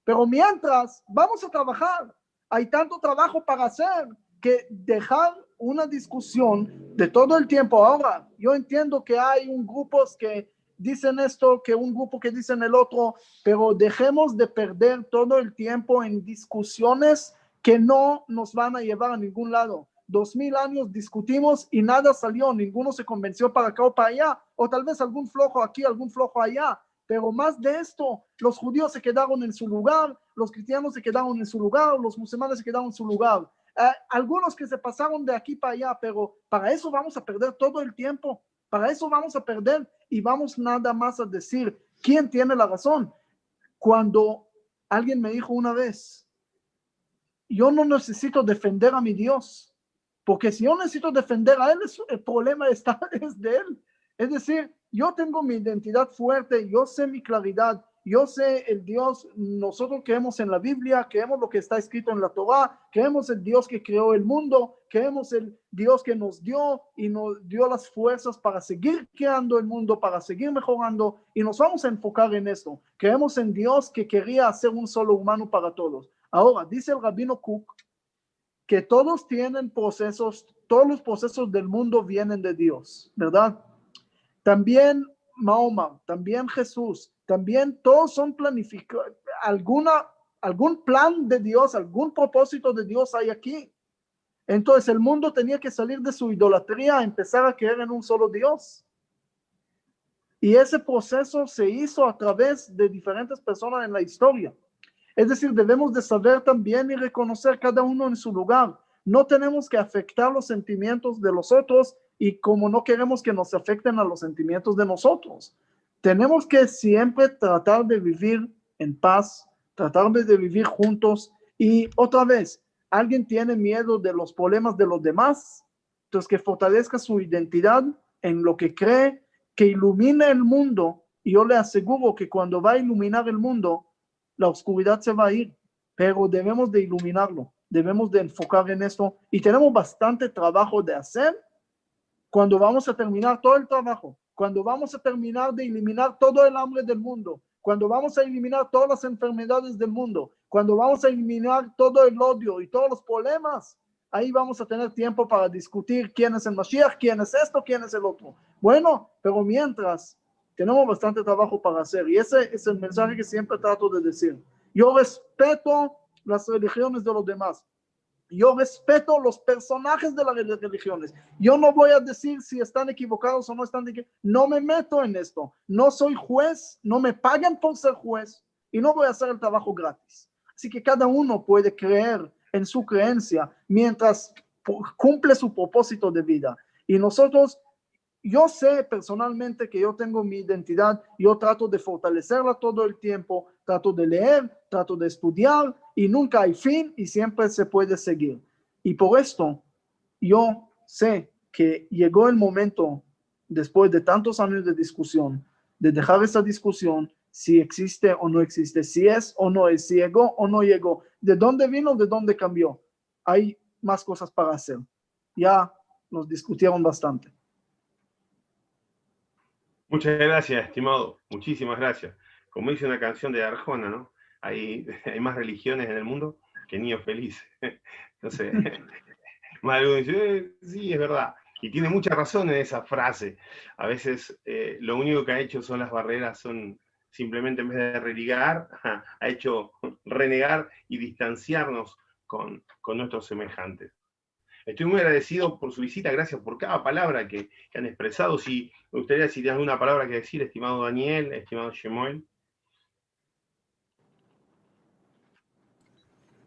Pero mientras, vamos a trabajar. Hay tanto trabajo para hacer que dejar una discusión de todo el tiempo. Ahora, yo entiendo que hay un grupos que dicen esto, que un grupo que dicen el otro, pero dejemos de perder todo el tiempo en discusiones que no nos van a llevar a ningún lado. Dos mil años discutimos y nada salió, ninguno se convenció para acá o para allá, o tal vez algún flojo aquí, algún flojo allá, pero más de esto, los judíos se quedaron en su lugar, los cristianos se quedaron en su lugar, los musulmanes se quedaron en su lugar. Algunos que se pasaron de aquí para allá, pero para eso vamos a perder todo el tiempo, para eso vamos a perder y vamos nada más a decir quién tiene la razón. Cuando alguien me dijo una vez, yo no necesito defender a mi Dios, porque si yo necesito defender a él, el problema está, es de él. Es decir, yo tengo mi identidad fuerte, yo sé mi claridad, yo sé el Dios, nosotros creemos en la Biblia, creemos lo que está escrito en la Torah, creemos el Dios que creó el mundo, creemos el Dios que nos dio y nos dio las fuerzas para seguir creando el mundo, para seguir mejorando y nos vamos a enfocar en esto. Creemos en Dios que quería hacer un solo humano para todos. Ahora, dice el rabino Cook que todos tienen procesos, todos los procesos del mundo vienen de Dios, ¿verdad? También Mahoma, también Jesús, también todos son planificados, alguna, algún plan de Dios, algún propósito de Dios hay aquí. Entonces el mundo tenía que salir de su idolatría, empezar a creer en un solo Dios. Y ese proceso se hizo a través de diferentes personas en la historia. Es decir, debemos de saber también y reconocer cada uno en su lugar. No tenemos que afectar los sentimientos de los otros y como no queremos que nos afecten a los sentimientos de nosotros. Tenemos que siempre tratar de vivir en paz, tratar de vivir juntos y otra vez, alguien tiene miedo de los problemas de los demás, entonces que fortalezca su identidad en lo que cree, que ilumine el mundo. Y yo le aseguro que cuando va a iluminar el mundo, la oscuridad se va a ir, pero debemos de iluminarlo, debemos de enfocar en esto y tenemos bastante trabajo de hacer cuando vamos a terminar todo el trabajo cuando vamos a terminar de eliminar todo el hambre del mundo, cuando vamos a eliminar todas las enfermedades del mundo, cuando vamos a eliminar todo el odio y todos los problemas, ahí vamos a tener tiempo para discutir quién es el Mashiach, quién es esto, quién es el otro. Bueno, pero mientras tenemos bastante trabajo para hacer. Y ese es el mensaje que siempre trato de decir. Yo respeto las religiones de los demás. Yo respeto los personajes de las religiones. Yo no voy a decir si están equivocados o no están. No me meto en esto. No soy juez, no me pagan por ser juez y no voy a hacer el trabajo gratis. Así que cada uno puede creer en su creencia mientras cumple su propósito de vida. Y nosotros, yo sé personalmente que yo tengo mi identidad, yo trato de fortalecerla todo el tiempo, trato de leer, trato de estudiar y nunca hay fin y siempre se puede seguir. Y por esto, yo sé que llegó el momento, después de tantos años de discusión, de dejar esa discusión si existe o no existe, si es o no es, si llegó o no llegó, de dónde vino, de dónde cambió. Hay más cosas para hacer. Ya nos discutieron bastante. Muchas gracias, estimado. Muchísimas gracias. Como dice una canción de Arjona, ¿no? Hay, hay más religiones en el mundo que niños felices. Entonces, más dice, eh, sí, es verdad. Y tiene mucha razón en esa frase. A veces eh, lo único que ha hecho son las barreras, son simplemente en vez de religar, ha hecho renegar y distanciarnos con, nuestros semejantes. Estoy muy agradecido por su visita, gracias por cada palabra que, han expresado. Si me gustaría si tienes alguna palabra que decir, estimado Daniel, estimado Shemuel.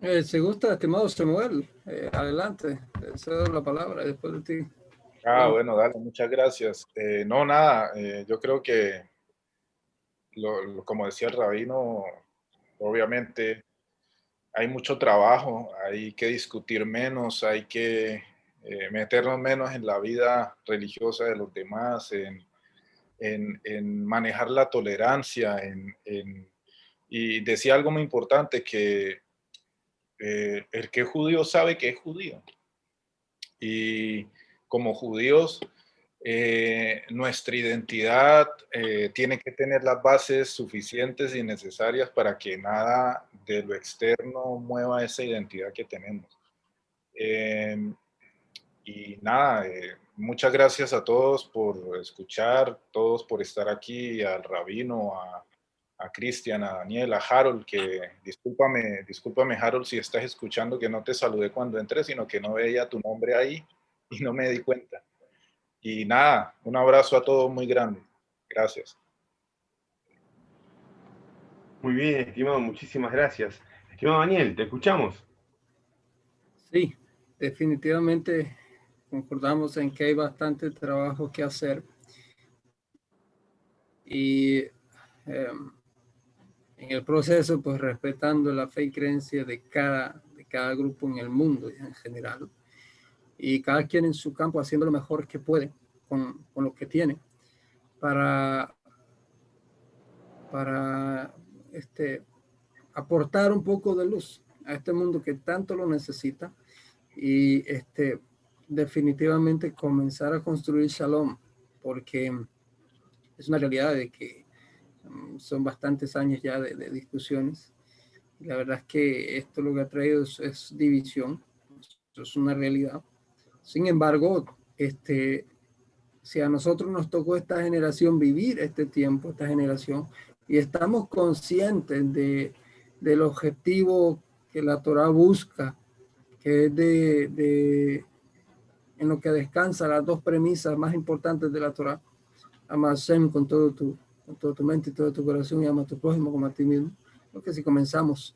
Eh, si gusta, estimado Shemuel, eh, adelante, cedo la palabra después de ti. Ah, bueno, dale, muchas gracias. Eh, no, nada, yo creo que, como decía el rabino, obviamente hay mucho trabajo, hay que discutir menos, hay que eh, meternos menos en la vida religiosa de los demás, en, manejar la tolerancia, y decía algo muy importante, que eh, el que es judío sabe que es judío. Y como judíos eh, nuestra identidad eh, tiene que tener las bases suficientes y necesarias para que nada de lo externo mueva esa identidad que tenemos. Em, y nada, muchas gracias a todos por escuchar, todos por estar aquí, al rabino, a, a Cristian, a Daniel, a Harold, que discúlpame, discúlpame Harold si estás escuchando que no te saludé cuando entré, sino que no veía tu nombre ahí y no me di cuenta. Y nada, un abrazo a todos muy grande. Gracias. Muy bien, estimado, muchísimas gracias. Estimado Daniel, ¿te escuchamos? Sí, definitivamente concordamos en que hay bastante trabajo que hacer. Y em, en el proceso, pues respetando la fe y creencia de cada, de cada grupo en el mundo en general y cada quien en su campo haciendo lo mejor que puede con, con lo que tiene para, para este, aportar un poco de luz a este mundo que tanto lo necesita y este, definitivamente comenzar a construir shalom, porque es una realidad de que son bastantes años ya de, discusiones. la verdad es que esto lo que ha traído es, es división, eso es una realidad. Sin embargo, este, si a nosotros nos tocó esta generación vivir este tiempo, esta generación, y estamos conscientes de, del objetivo que la Torah busca, que es de, de, en lo que descansa las dos premisas más importantes de la Torah, ama a con todo tu, con toda tu mente y todo tu corazón y ama a tu prójimo como a ti mismo. Porque si comenzamos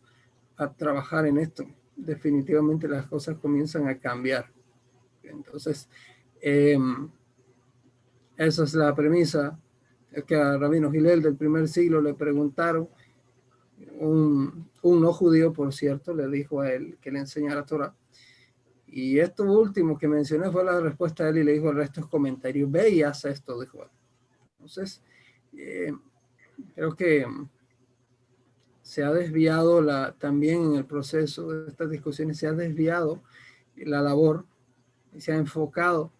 a trabajar en esto, definitivamente las cosas comienzan a cambiar. Entonces, em, esa es la premisa que a Rabino Gilel del primer siglo le preguntaron, un, un, no judío, por cierto, le dijo a él que le enseñara Torah. Y esto último que mencioné fue la respuesta de él y le dijo el resto de comentarios, ve y haz esto, dijo él. Entonces, eh, creo que se ha desviado la, también en el proceso de estas discusiones, se ha desviado la labor se ha enfocado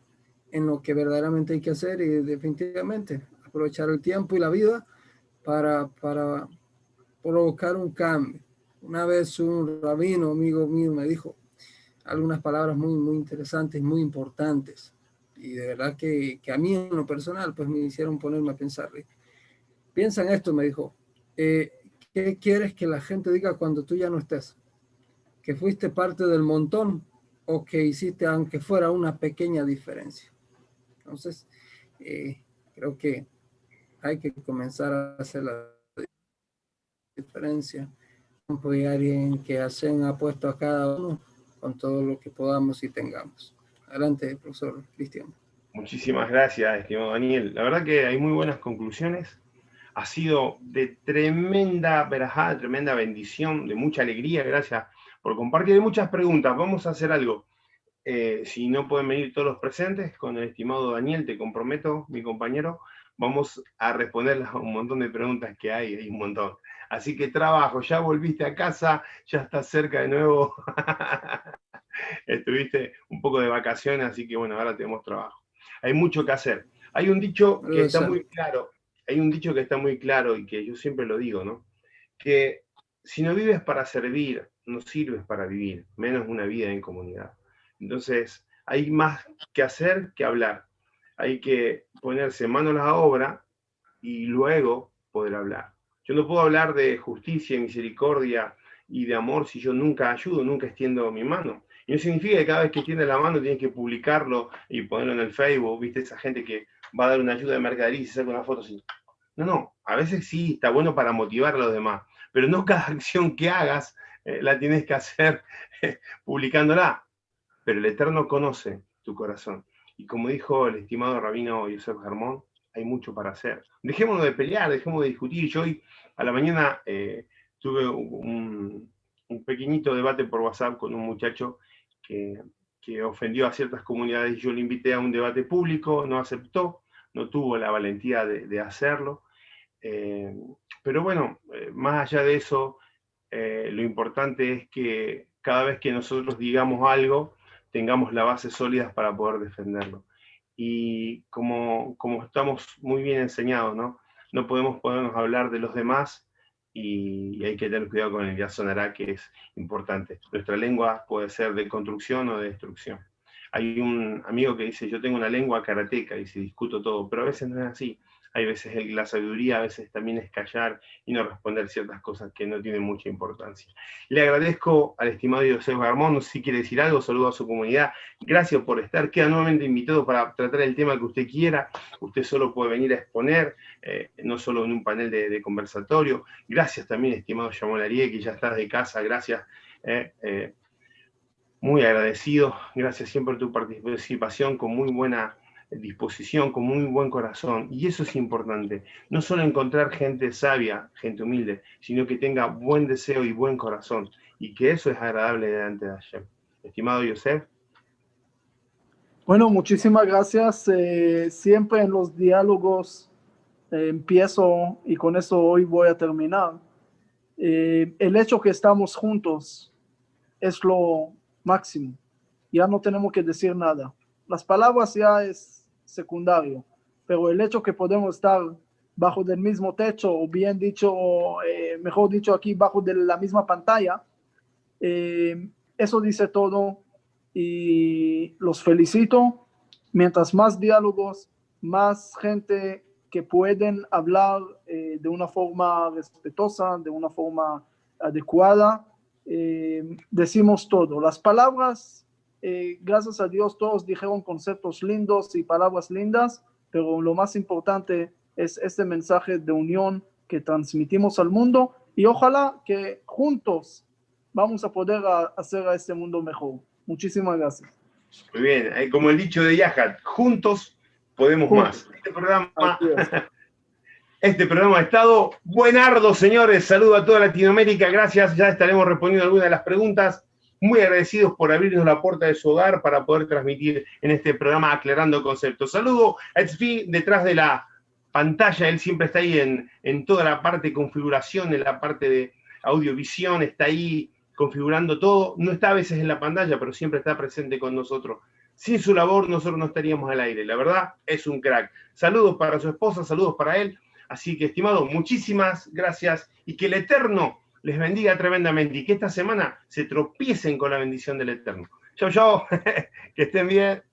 en lo que verdaderamente hay que hacer y definitivamente aprovechar el tiempo y la vida para, para provocar un cambio. Una vez un rabino, amigo mío, me dijo algunas palabras muy, muy interesantes, muy importantes. Y de verdad que, que a mí en lo personal, pues me hicieron ponerme a pensar. Piensa en esto, me dijo, eh, ¿qué quieres que la gente diga cuando tú ya no estés? ¿Que fuiste parte del montón o que hiciste aunque fuera una pequeña diferencia? Entonces, eh, creo que hay que comenzar a hacer la diferencia. Y alguien que hacen apuesto a cada uno con todo lo que podamos y tengamos. Adelante, profesor Cristian. Muchísimas gracias, estimado Daniel. La verdad que hay muy buenas conclusiones. Ha sido de tremenda verajada, tremenda bendición, de mucha alegría. Gracias por compartir. Hay muchas preguntas. Vamos a hacer algo. Eh, si no pueden venir todos los presentes, con el estimado Daniel, te comprometo, mi compañero, vamos a responder a un montón de preguntas que hay, hay un montón. Así que trabajo, ya volviste a casa, ya estás cerca de nuevo. Estuviste un poco de vacaciones, así que bueno, ahora tenemos trabajo. Hay mucho que hacer. Hay un dicho que está muy claro, hay un dicho que está muy claro y que yo siempre lo digo, ¿no? Que si no vives para servir, no sirves para vivir, menos una vida en comunidad. Entonces, hay más que hacer que hablar. Hay que ponerse manos a la obra y luego poder hablar. Yo no puedo hablar de justicia, misericordia y de amor si yo nunca ayudo, nunca extiendo mi mano. Y no significa que cada vez que extiende la mano tienes que publicarlo y ponerlo en el Facebook, viste, esa gente que va a dar una ayuda de mercadería y se saca una foto así. No, no, a veces sí, está bueno para motivar a los demás, pero no cada acción que hagas eh, la tienes que hacer publicándola pero el Eterno conoce tu corazón. Y como dijo el estimado rabino Yosef Germón, hay mucho para hacer. Dejémonos de pelear, dejemos de discutir. Yo hoy a la mañana eh, tuve un, pequeñito debate por WhatsApp con un muchacho que, ofendió a ciertas comunidades. Yo le invité a un debate público, no aceptó, no tuvo la valentía de, hacerlo. Eh, pero bueno, eh, más allá de eso, lo importante es que cada vez que nosotros digamos algo, tengamos la base sólida para poder defenderlo. Y como, como estamos muy bien enseñados, ¿no? No podemos podernos hablar de los demás y, hay que tener cuidado con el ya sonará, que es importante. Nuestra lengua puede ser de construcción o de destrucción. Hay un amigo que dice, yo tengo una lengua karateca y se discuto todo, pero a veces no es así hay veces la sabiduría, a veces también es callar y no responder ciertas cosas que no tienen mucha importancia. Le agradezco al estimado José Garmón, si quiere decir algo, saludo a su comunidad, gracias por estar, queda nuevamente invitado para tratar el tema que usted quiera, usted solo puede venir a exponer, eh, no solo en un panel de, conversatorio, gracias también estimado Yamón Arie, que ya estás de casa, gracias. Eh, eh, muy agradecido, gracias siempre por tu participación con muy buena disposición, con muy buen corazón. Y eso es importante. No solo encontrar gente sabia, gente humilde, sino que tenga buen deseo y buen corazón. Y que eso es agradable delante de Hashem. Estimado Yosef. Bueno, muchísimas gracias. Eh, siempre en los diálogos eh, empiezo y con eso hoy voy a terminar. Eh, el hecho que estamos juntos es lo máximo. Ya no tenemos que decir nada. Las palabras ya es secundario, pero el hecho que podemos estar bajo del mismo techo, o bien dicho, eh, mejor dicho, aquí bajo de la misma pantalla, eh, eso dice todo y los felicito. Mientras más diálogos, más gente que pueden hablar eh, de una forma respetuosa, de una forma adecuada, decimos todo. Las palabras eh, gracias a Dios todos dijeron conceptos lindos y palabras lindas, pero lo más importante es este mensaje de unión que transmitimos al mundo y ojalá que juntos vamos a poder hacer a este mundo mejor. Muchísimas gracias. Muy bien, eh, como el dicho de Yahat, juntos podemos más. Este programa, este programa ha estado buenardo, señores. Saludo a toda Latinoamérica, gracias. Ya estaremos respondiendo algunas de las preguntas muy agradecidos por abrirnos la puerta de su hogar para poder transmitir en este programa Aclarando Conceptos. Saludo a Edsfi detrás de la pantalla, él siempre está ahí en, en toda la parte de configuración, en la parte de audiovisión, está ahí configurando todo, no está a veces en la pantalla, pero siempre está presente con nosotros. Sin su labor nosotros no estaríamos al aire, la verdad es un crack. Saludos para su esposa, saludos para él. Así que, estimado, muchísimas gracias y que el Eterno les bendiga tremendamente y que esta semana se tropiecen con la bendición del Eterno. Chau, chau, que estén bien.